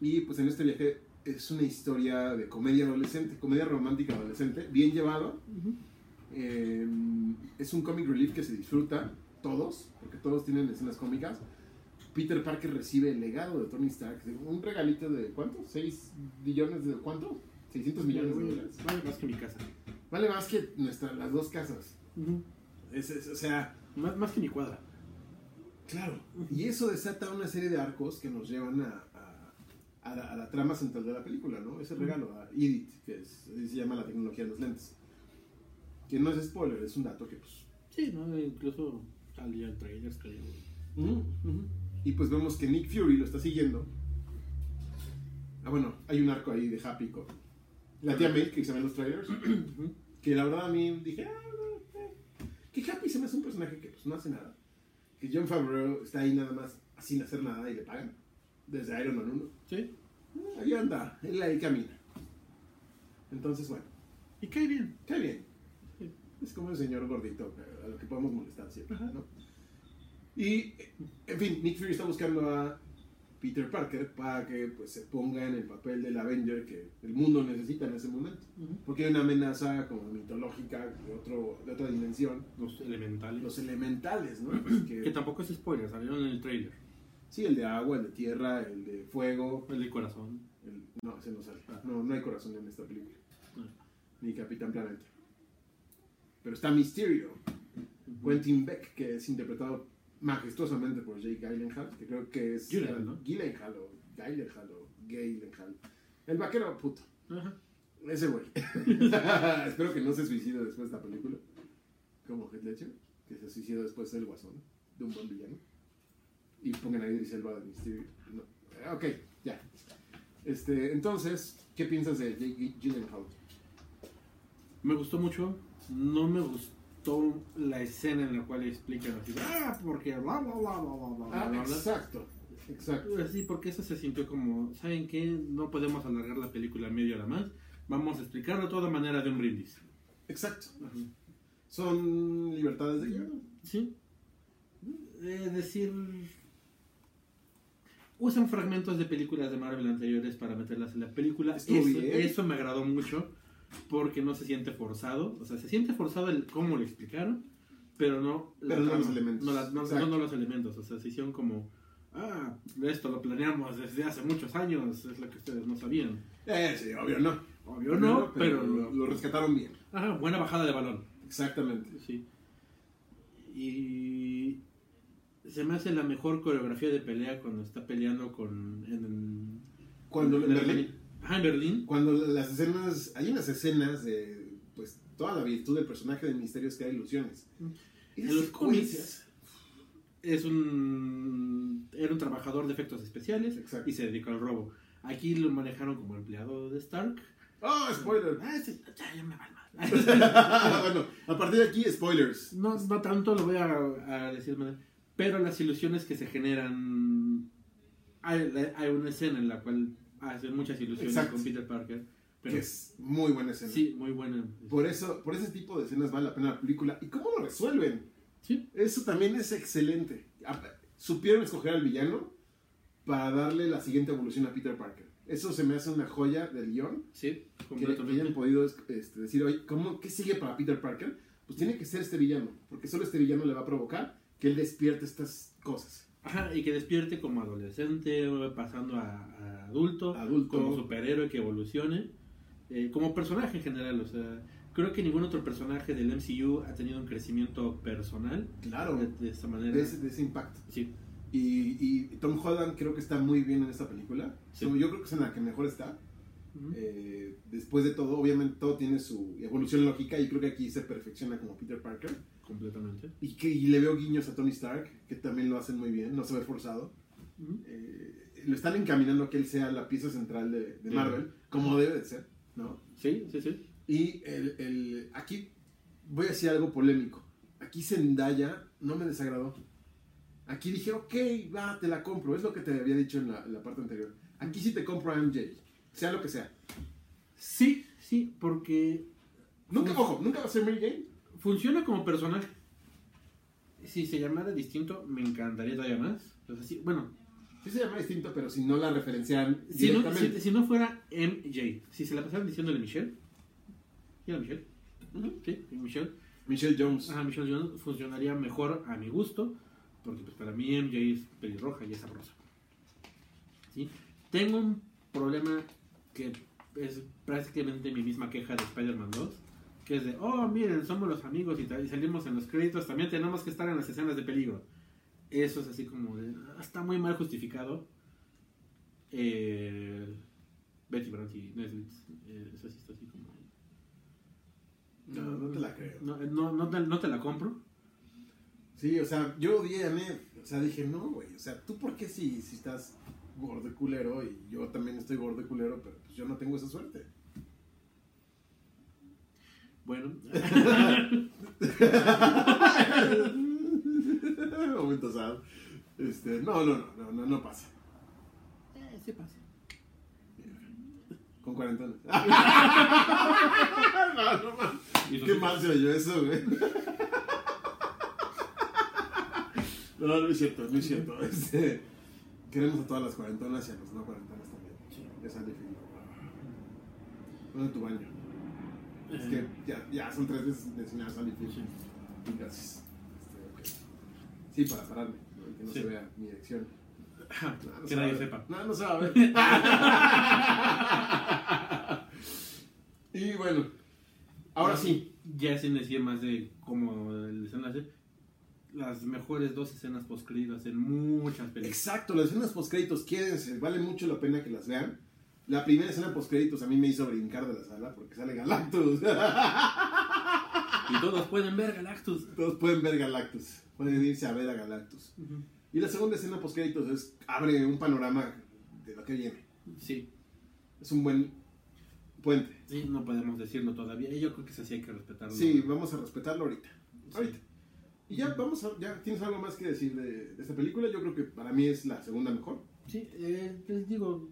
Y pues en este viaje es una historia de comedia adolescente, comedia romántica adolescente, bien llevado. Eh, es un comic relief que se disfruta, todos, porque todos tienen escenas cómicas. Peter Parker recibe el legado de Tony Stark, un regalito de ¿cuánto? ¿6 billones de cuánto? 600 millones de dólares. Vale más que mi casa. Vale más que nuestra, las dos casas. Ujú. Es- es- o sea, Más, más que mi cuadra. claro. Y eso desata una serie de arcos que nos llevan a, a- a la, a la trama central de la película, ¿no? Ese regalo a Edith, que es- se llama la tecnología de los lentes. Que no es spoiler, es un dato que pues Sí, ¿no? Incluso salía el trailer, creo. Ujú. Y pues vemos que Nick Fury lo está siguiendo. Ah, bueno, hay un arco ahí de Happy con la tía May que se ve en los trailers. Que la verdad a mí dije, ah, eh, que Happy se me hace un personaje que pues no hace nada. Que John Favreau está ahí nada más sin hacer nada y le pagan. Desde Iron Man 1. Sí. Ah, Ahí anda, él ahí camina. Entonces, bueno, Y cae bien. qué bien. Es como el señor gordito, eh, a lo que podemos molestar siempre, Ajá. ¿no? Y, en fin, Nick Fury está buscando a Peter Parker para que pues, se ponga en el papel del Avenger que el mundo necesita en ese momento. Porque hay una amenaza como mitológica de, otro, de otra dimensión. Los elementales. Los elementales, ¿no? Pues Que que, tampoco es spoiler, salieron en el trailer. sí, el de agua, el de tierra, el de fuego. El de corazón. el- no, ese no sale. Ah. No, no hay corazón en esta película. Ah. Ni Capitán Planeta. Pero está Mysterio. Quentin Beck, que es interpretado majestuosamente por Jake Gyllenhaal, que creo que es Gyllenhaal, ¿no? Gyllenhaal o Gyllenhaal o Gyllenhaal. El vaquero puto. Ajá. Ese güey. Espero que no se suicide después de esta película. Como Heath Ledger, que se suicidó después del guasón, de un buen villano. Y pongan ahí Idris Elba de Mysterio. No. Eh, Ok, ya. Este, entonces, ¿qué piensas de Jake Gyllenhaal? Me gustó mucho. No me gustó la escena en la cual explican así. Ah, porque bla bla bla bla bla bla Ah, bla, bla. exacto. Exacto. Sí, porque eso se sintió como, ¿saben qué? No podemos alargar la película media hora más. Vamos a explicarlo todo a manera de un brindis. Exacto. Son libertades de guion. Sí. Es decir, usan fragmentos de películas de Marvel anteriores para meterlas en la película. Eso, eso me agradó mucho porque no se siente forzado. O sea, se siente forzado el cómo lo explicaron, pero no, la no los elementos. No, la- no- Exacto. no- no los elementos. O sea, se hicieron como, ah, esto lo planeamos desde hace muchos años, es lo que ustedes no sabían. Eh, sí, obvio no. Obvio no, pero... lo, lo rescataron bien. Ajá, buena bajada de balón. Exactamente. Sí. Y se me hace la mejor coreografía de pelea cuando está peleando con en, Cuando en en Berlín, Ajá, en Berlín. cuando las escenas, hay unas escenas de, pues, toda la virtud del personaje de Misterio es que hay ilusiones. Y En los cómics es un era un trabajador de efectos especiales Exacto. y se dedicó al robo. Aquí lo manejaron como empleado de Stark. ¡Oh, spoiler! Ah, sí, ya, ya me más. bueno, a partir de aquí, spoilers. no, no tanto lo voy a, a decir, pero las ilusiones que se generan. Hay, hay una escena en la cual hacen muchas ilusiones Exacto. con Peter Parker. Pero que es muy buena escena. sí, muy buena. Por eso, por ese tipo de escenas vale la pena la película. ¿Y cómo lo resuelven? Sí, Eso también es excelente. Supieron escoger al villano para darle la siguiente evolución a Peter Parker. Eso se me hace una joya del guion. sí, Que, que completamente. hayan podido este, decir, oye, ¿cómo, ¿qué sigue para Peter Parker? Pues tiene que ser este villano. Porque solo este villano le va a provocar que él despierte estas cosas. Ajá, y que despierte como adolescente, pasando a, a adulto, Adulto. como superhéroe que evolucione, eh, como personaje en general. O sea, creo que ningún otro personaje del MCU ha tenido un crecimiento personal Claro. de, de esta manera. De ese, de ese impacto. Sí, Y, y Tom Holland creo que está muy bien en esta película. Sí. Yo creo que es en la que mejor está. Ujú. Eh, después de todo, obviamente todo tiene su evolución lógica y creo que aquí se perfecciona como Peter Parker. completamente. Y que y le veo guiños a Tony Stark, que también lo hacen muy bien, no se ve forzado. Ujú. Eh, lo están encaminando a que él sea la pieza central de, de Marvel, como debe de ser, ¿no? Sí, sí, sí. Y el, el- aquí voy a decir algo polémico. Aquí Zendaya no me desagradó. Aquí dije, ok, va, te la compro. Es lo que te había dicho en la, en la parte anterior. Aquí sí te compro a MJ, sea lo que sea. Sí, sí, porque Nunca, ojo, nunca va a ser Mary Jane. funciona como personaje. Si se llamara distinto, me encantaría todavía más. O sea, sí, bueno, Sí se llama distinto, pero si no la referenciaran si no, si, si no fuera MJ, si se la pasaran diciéndole Michelle, ¿y era Michelle? Sí, Michelle. Michelle Jones. Ajá, Michelle Jones funcionaría mejor a mi gusto, porque pues para mí MJ es pelirroja y es sabrosa. ¿Sí? Tengo un problema que es prácticamente mi misma queja de Spider-Man 2, que es de, oh, miren, somos los amigos y, y salimos en los créditos, también tenemos que estar en las escenas de peligro. Eso es así como de, "Ah, está muy mal justificado. Eh, Betty Brant y Netflix, eh, eso sí está así como... No, no te la creo. No, no, no te, no te la compro. Sí, o sea, yo odié a Ned. O sea, dije, no, güey. O sea, ¿tú por qué si, si estás gordo y culero? Y yo también estoy gordo y culero, pero pues yo no tengo esa suerte. Bueno, Momento. Este, no, no, no, no, no, no pasa. eh, sí pasa. Con cuarentones. no, no, sus Qué mal se oyó eso, güey. No, no es cierto, no es cierto. Este, queremos a todas las cuarentonas y a los no cuarentonas también. Sí. Es difícil. ¿Dónde tu baño? Es Eh, que ya, ya son tres veces Sally Fish. Sí. Y Gracias. Sí, para pararme, ¿no? Que no Sí. se vea mi dirección. No, no que se nadie sepa. No, no se va a ver. y bueno, ahora sí. Ya sin decir más de cómo el desenlace, las mejores dos escenas post en muchas películas. Exacto, las escenas postcréditos, quédense, vale mucho la pena que las vean. La primera escena postcréditos a mí me hizo brincar de la sala porque sale Galactus. Y todos pueden ver Galactus. Todos pueden ver Galactus, pueden irse a ver a Galactus. Y la segunda escena postcréditos es abre un panorama de lo que viene. Sí, Es un buen puente. sí, no podemos decirlo todavía. Y yo creo que eso sí hay que respetarlo. Sí, vamos a respetarlo ahorita. Sí. Ahorita. Y ya vamos a, ya tienes algo más que decir de, de esta película. Yo creo que para mí es la segunda mejor. Sí, eh, les digo,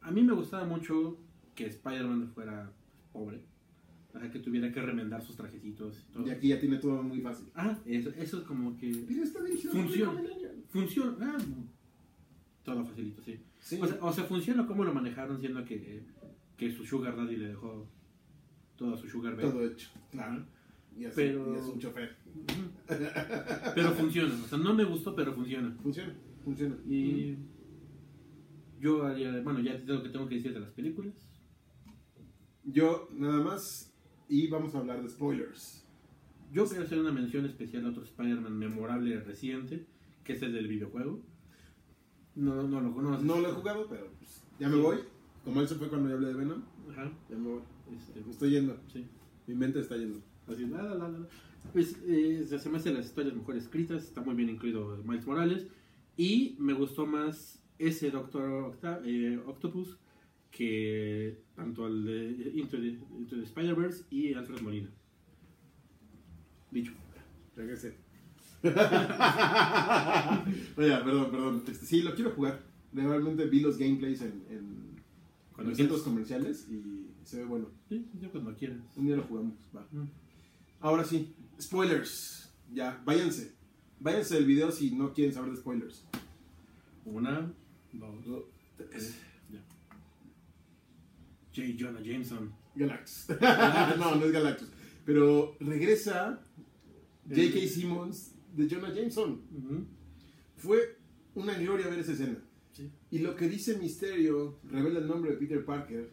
a mí me gustaba mucho que Spider-Man fuera pobre. Sea, que tuviera que remendar sus trajecitos y todo. Y aquí ya tiene todo muy fácil. Ah, eso, eso es como que Pero está Funciona. funciona. Ah, todo facilito, sí. Sí. O sea, o sea, funciona como lo manejaron siendo que, que su Sugar Daddy le dejó toda su Sugar todo hecho. Claro. Y así, Pero- y es un chofer. Pero funciona. O sea, no me gustó, pero funciona. Funciona, funciona. Y yo haría, bueno, ya te lo que tengo que decir de las películas. Yo nada más y vamos a hablar de spoilers. Yo quiero hacer una mención especial a otro Spider-Man memorable reciente, que es el del videojuego. No, no lo conoces. No lo he jugado, pero pues, ya me voy. Como él se fue cuando yo hablé de Venom, Ajá. ya me voy. Este, Me estoy yendo. sí. Mi mente está yendo. Así, la, la, la, la. Pues eh, se me hacen las historias mejor escritas, está muy bien incluido Miles Morales. Y me gustó más ese Doctor Octa- eh, Octopus que tanto el de Into the, Into the Spider-Verse y Alfred Molina. Dicho. Regresé. Oye, perdón, perdón. Este, sí, lo quiero jugar. Realmente vi los gameplays en, en Cuando los centros comerciales y se ve bueno. Sí, yo cuando quieras. Un día lo jugamos. Va. Mm. Ahora sí, spoilers. Ya, váyanse. Váyanse del video si no quieren saber de spoilers. Una, dos, tres. J. Jonah Jameson. Galactus. no, no es Galactus. Pero regresa J.K. Simmons de Jonah Jameson. Fue una gloria ver esa escena. Sí. Y lo que dice Misterio revela el nombre de Peter Parker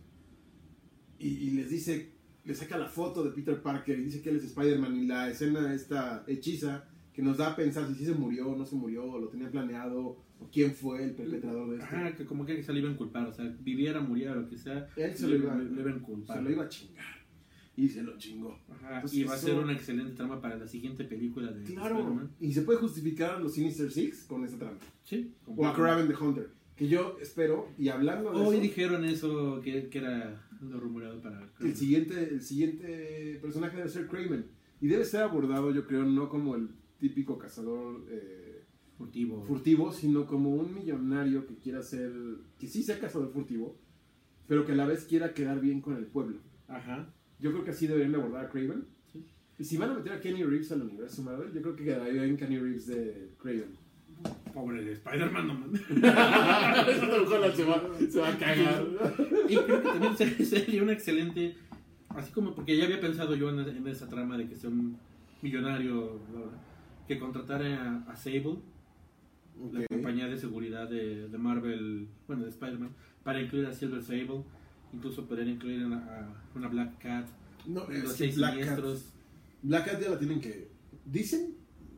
y, y les dice, le saca la foto de Peter Parker y dice que él es Spider-Man y la escena esta hechiza que nos da a pensar si sí se murió o no se murió, o lo tenía planeado, quién fue el perpetrador de esto. Ajá, que como que se le iba a inculpar, o sea, viviera, muriera, lo que sea, Él se lo iba, le- le iba a inculpar. se lo iba a chingar. Y se lo chingó. Ajá, Entonces, y va a ser una excelente trama para la siguiente película de Claro. Spider-Man. Y se puede justificar a los Sinister Six con esa trama. Sí. O a Kraven the Hunter. Que yo espero, y hablando de Hoy eso, dijeron eso, que, que era lo rumoreado para el siguiente, el siguiente personaje debe ser Kraven. Y debe ser abordado, yo creo, no como el típico cazador eh, furtivo. furtivo, sino como un millonario que quiera ser, que sí sea cazador furtivo, pero que a la vez quiera quedar bien con el pueblo. Ajá. Yo creo que así deberían de abordar a Kraven. Sí. Y si van a meter a Kenny Reeves al universo Marvel, yo creo que quedaría bien Kenny Reeves de Kraven. Pobre de Spider-Man, no mames. se, va, se va a cagar. Y creo que también se- sería una excelente. Así como porque ya había pensado yo en, en esa trama de que sea un millonario que contratara a, a Sable, la compañía de seguridad de, de Marvel, bueno, de Spider-Man, para incluir a Silver Sable. Incluso poder incluir a, a una Black Cat, No, los seis Black Cat. Black Cat ya la tienen que. Dicen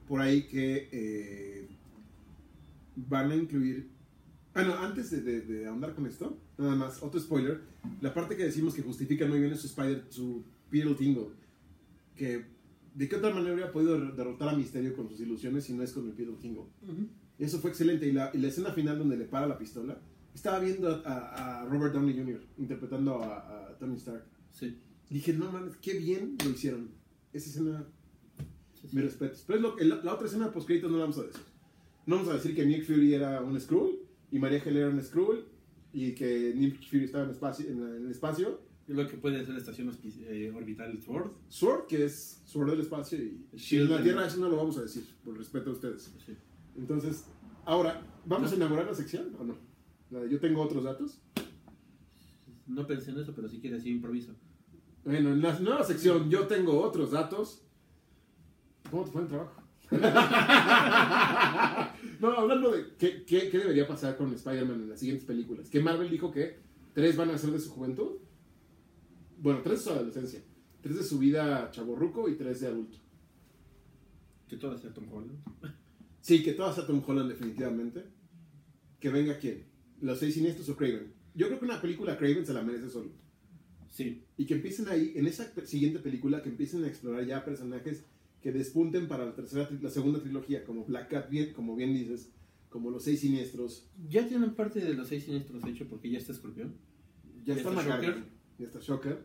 por ahí que eh, van a incluir. Ah, no, antes de, de, de ahondar con esto, nada más, otro spoiler. La parte que decimos que justifica muy bien es su Spider, su Peter Tingle. Que de qué otra manera hubiera podido der- derrotar a Misterio con sus ilusiones si no es con el Peter Tingle. Eso fue excelente. Y la, y la escena final donde le para la pistola, estaba viendo a, a- a Robert Downey Jr. interpretando a, a Tony Stark. Sí. Dije, no mames, qué bien lo hicieron. Esa escena, sí, sí. me respetos. Pero es lo, la, la otra escena post no la vamos a decir. No vamos a decir que Nick Fury era un Skrull y María Helen era un Skrull y que Nick Fury estaba en, espacio, en, en el espacio. Es lo que puede ser la estación eh, orbital Sword. Sword, que es Sword del espacio y, Shield en la Tierra eso no lo vamos a decir, por respeto a ustedes. Sí. Entonces, ahora, ¿vamos a inaugurar la sección o no? La de yo tengo otros datos. No pensé en eso, pero si quieres, así improviso. Bueno, en la nueva sección yo tengo otros datos. ¿Cómo te fue el trabajo? no, hablando de qué, qué, qué debería pasar con Spider-Man en las siguientes películas. Que Marvel dijo que tres van a ser de su juventud. Bueno, tres de su adolescencia. Tres de su vida chaborruco y tres de adulto. Que todo sea Tom Holland. Sí, que todas a Tom Holland definitivamente. Que venga quién. Los seis siniestros o Craven. Yo creo que una película Craven se la merece solo. Sí. Y que empiecen ahí, en esa siguiente película, que empiecen a explorar ya personajes que despunten para la tercera, la segunda trilogía, como Black Cat, bien, como bien dices, como los seis siniestros. Ya tienen parte de los seis siniestros hecho porque ya está Escorpión. Ya, Ya está está Shocker. ya está Shocker.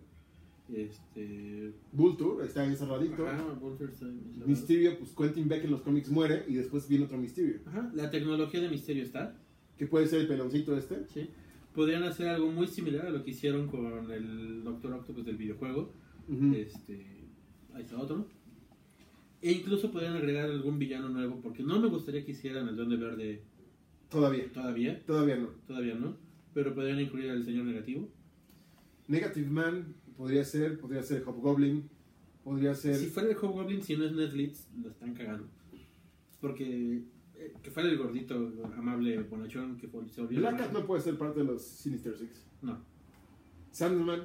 Este. Vulture está encerradito. Ajá, Vulture está encerrado. Mysterio, pues Quentin Beck en los cómics muere y después viene otro Mysterio. Ajá, la tecnología de Misterio está. Que puede ser el peloncito este. Sí. Podrían hacer algo muy similar a lo que hicieron con el Doctor Octopus del videojuego. Este. Ahí está otro. E incluso podrían agregar algún villano nuevo, porque no me gustaría que hicieran el Duende Verde Todavía, todavía. todavía no. Todavía no. Pero podrían incluir al Señor Negativo. Negative Man podría ser, podría ser Hobgoblin, podría ser... Si fuera el Hobgoblin, si no es Netflix, lo están cagando. Porque eh, que fuera el gordito amable bonachón que se volvió Black Cat no puede ser parte de los Sinister Six. No. Sandman,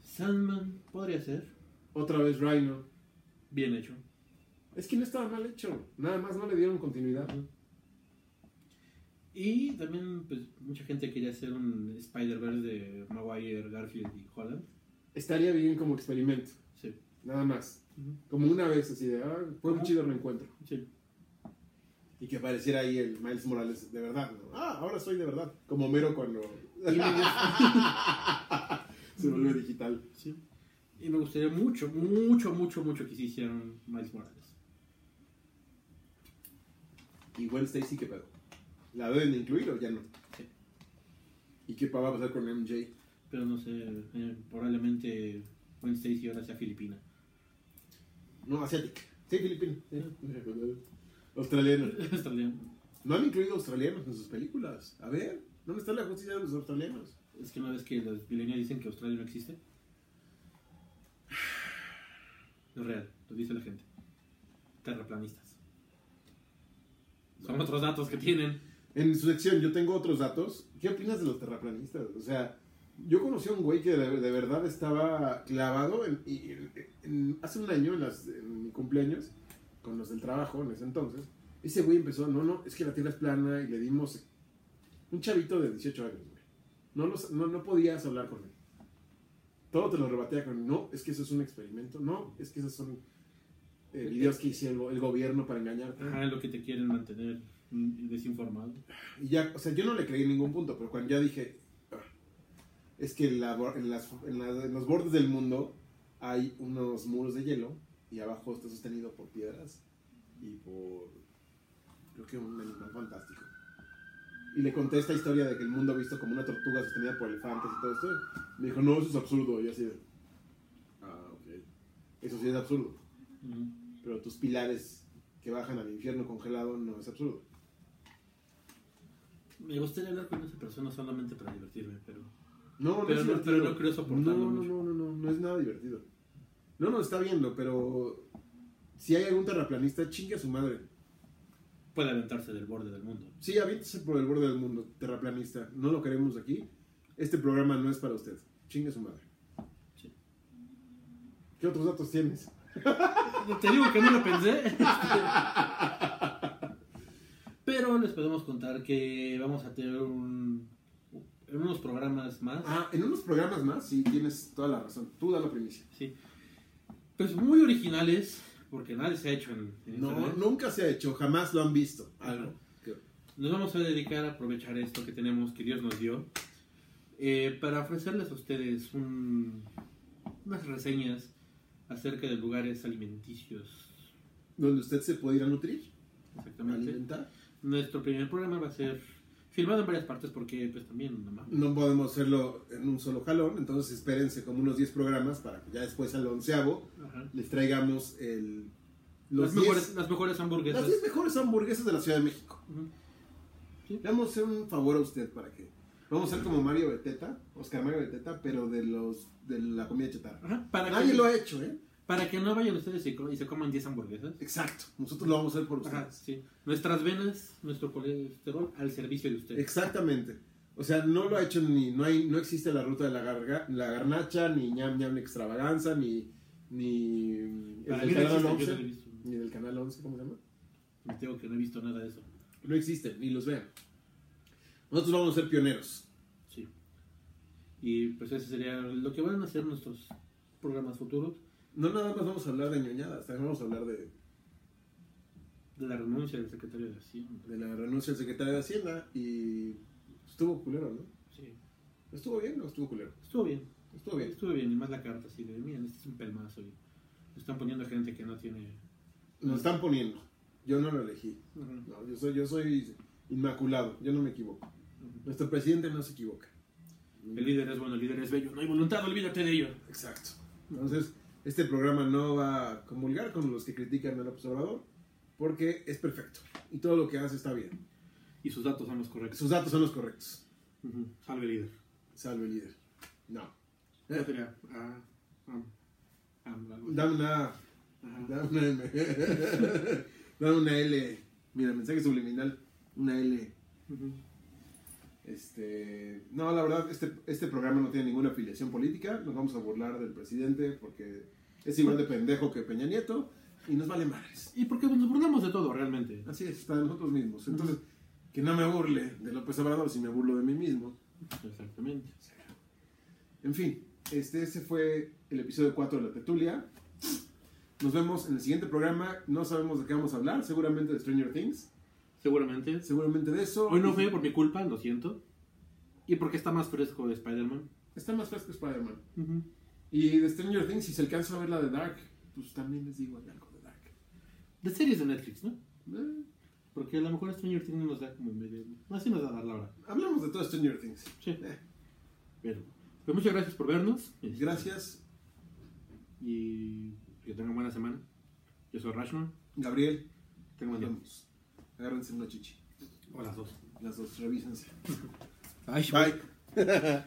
Sandman podría ser. otra vez Rhino. Bien hecho. Es que no estaba mal hecho, nada más no le dieron continuidad. Y también, pues, mucha gente quería hacer un Spider-Verse de Maguire, Garfield y Holland. Estaría bien como experimento, Sí. nada más. Como una vez así de, ah, fue un chido reencuentro. Sí. Y que apareciera ahí el Miles Morales de verdad, ¿no? Ah, ahora soy de verdad. Como Mero cuando se volvió digital. sí. Y me gustaría mucho, mucho, mucho, mucho que sí hicieran Miles Morales. ¿Y Gwen Stacy qué pedo? ¿La deben de incluir o ya no? Sí. ¿Y qué va a pasar con MJ? Pero no sé, eh, probablemente Gwen Stacy ahora sea filipina. No, asiática. Sí, filipino. Sí. Australiano. Australiano. No han incluido australianos en sus películas. A ver, ¿dónde está la justicia de los australianos? Es que una vez que los millennials dicen que Australia no existe. Es real, lo dice la gente. Terraplanistas. Son otros datos que tienen. En su sección, yo tengo otros datos. ¿Qué opinas de los terraplanistas? O sea, yo conocí a un güey que de, de verdad estaba clavado en, y- en- en- hace un año, en, las- en mi cumpleaños, con los del trabajo en ese entonces. Ese güey empezó, no, no, es que la tierra es plana y le dimos un chavito de 18 años, güey. No, los- no, no podías hablar con él. Todo te lo rebatía con, no, es que eso es un experimento, no, es que esos son eh, videos que hizo el, go- el gobierno para engañarte. Ajá, lo que te quieren mantener mm, desinformado. Y ya, o sea, yo no le creí en ningún punto, pero cuando ya dije, "Ah, es que en, la bo- en las- en la- en los bordes del mundo hay unos muros de hielo y abajo está sostenido por piedras y por, creo que un animal fantástico. Y le conté esta historia de que el mundo visto como una tortuga sostenida por elefantes y todo esto. Me dijo, no, eso es absurdo. Y yo así de, ah, ok. Eso sí es absurdo. Pero tus pilares que bajan al infierno congelado no es absurdo. Me gustaría hablar con esa persona solamente para divertirme, pero... No, no Pero es no- pero no creo soportarlo No, no, no, no, no, no es nada divertido. No, no, está viendo, pero si hay algún terraplanista, chingue a su madre. Puede aventarse del borde del mundo. Sí, aviéntese por el borde del mundo, terraplanista. No lo queremos aquí. Este programa no es para usted. Chingue a su madre. Sí. ¿Qué otros datos tienes? Te digo que no lo pensé. Pero les podemos contar que vamos a tener un, en unos programas más. Ah, en unos programas más, sí, tienes toda la razón. Tú da la primicia. Sí. Pues muy originales, porque nadie se ha hecho en, en No, internet. nunca se ha hecho, jamás lo han visto. Algo. Nos vamos a dedicar a aprovechar esto que tenemos, que Dios nos dio, eh, para ofrecerles a ustedes un- unas reseñas acerca de lugares alimenticios. Donde usted se puede ir a nutrir, Exactamente. alimentar. Nuestro primer programa va a ser filmado en varias partes porque pues también no. No podemos hacerlo en un solo jalón, entonces espérense como unos 10 programas para que ya después al onceavo Ajá. les traigamos el, los Las 10 mejores, las mejores hamburguesas. las 10 mejores hamburguesas de la Ciudad de México. Le vamos a hacer un favor a usted para que... Vamos a ser como Mario Beteta, Oscar Mario Beteta, pero de los de la comida chatarra. Ajá, Para, Nadie que, lo ha hecho, ¿eh? Para que no vayan ustedes y, se coman 10 hamburguesas. Exacto, nosotros lo vamos a hacer por Ajá, ustedes. sí. Nuestras venas, nuestro colesterol al servicio de ustedes. Exactamente. O sea, no lo ha hecho ni, no hay, no existe la ruta de la, garga- la garnacha, ni ñam ñam extravaganza, ni, ni el del canal existe, yo 11, no lo he visto. ni del canal 11, ¿cómo se llama? Me tengo que no he visto nada de eso. No existen, ni los vean. Nosotros vamos a ser pioneros. Sí. Y pues ese sería lo que van a hacer nuestros programas futuros. No nada más vamos a hablar de ñoñadas, también vamos a hablar de, De la renuncia del secretario de Hacienda. de la renuncia del secretario de Hacienda y estuvo culero, ¿no? Sí. ¿Estuvo bien o estuvo culero? Estuvo bien. Estuvo bien. Estuvo bien. Y más la carta así de, miren, este es un pelmazo. Y están poniendo gente que no tiene... Nos están poniendo. Yo no lo elegí. No, yo soy, yo soy inmaculado, yo no me equivoco. Nuestro presidente no se equivoca. El líder es bueno, el líder es bello. No hay voluntad, olvídate de ello. Exacto. Entonces, este programa no va a comulgar con los que critican al observador, porque es perfecto. Y todo lo que hace está bien. Y sus datos son los correctos. Sus datos son los correctos. Salve líder. Salve líder. No. Yo ah, algo así. Dame una, Ajá. dame una M. dame una L. Mira, mensaje subliminal. Una L. Ujú. Este, no, la verdad, este, este programa no tiene ninguna afiliación política. Nos vamos a burlar del presidente porque es igual de pendejo que Peña Nieto y nos vale madres. Y porque nos burlamos de todo, realmente. Así es, para nosotros mismos. Entonces, que no me burle de López Obrador si me burlo de mí mismo. Exactamente. En fin, este ese fue el episodio 4 de la Tetulia. Nos vemos en el siguiente programa. No sabemos de qué vamos a hablar, seguramente de Stranger Things. Seguramente. Seguramente de eso. Hoy no fue por mi culpa, lo siento. Y porque está más fresco de Spider-Man. Está más fresco Spider-Man. Y de Stranger Things, si se alcanza a ver la de Dark, pues también les digo algo de Dark. De series de Netflix, ¿no? Eh, Porque a lo mejor Stranger Things nos da como medio. Así nos da a dar la hora. hablamos de todo Stranger Things. Sí. Eh, Pero. Pues muchas gracias por vernos. gracias, Y que tengan buena semana. Yo soy Rashman. Gabriel. Día. Vamos. Agárrense una chichi. O las dos. Las dos, revísense. Ay, Bye.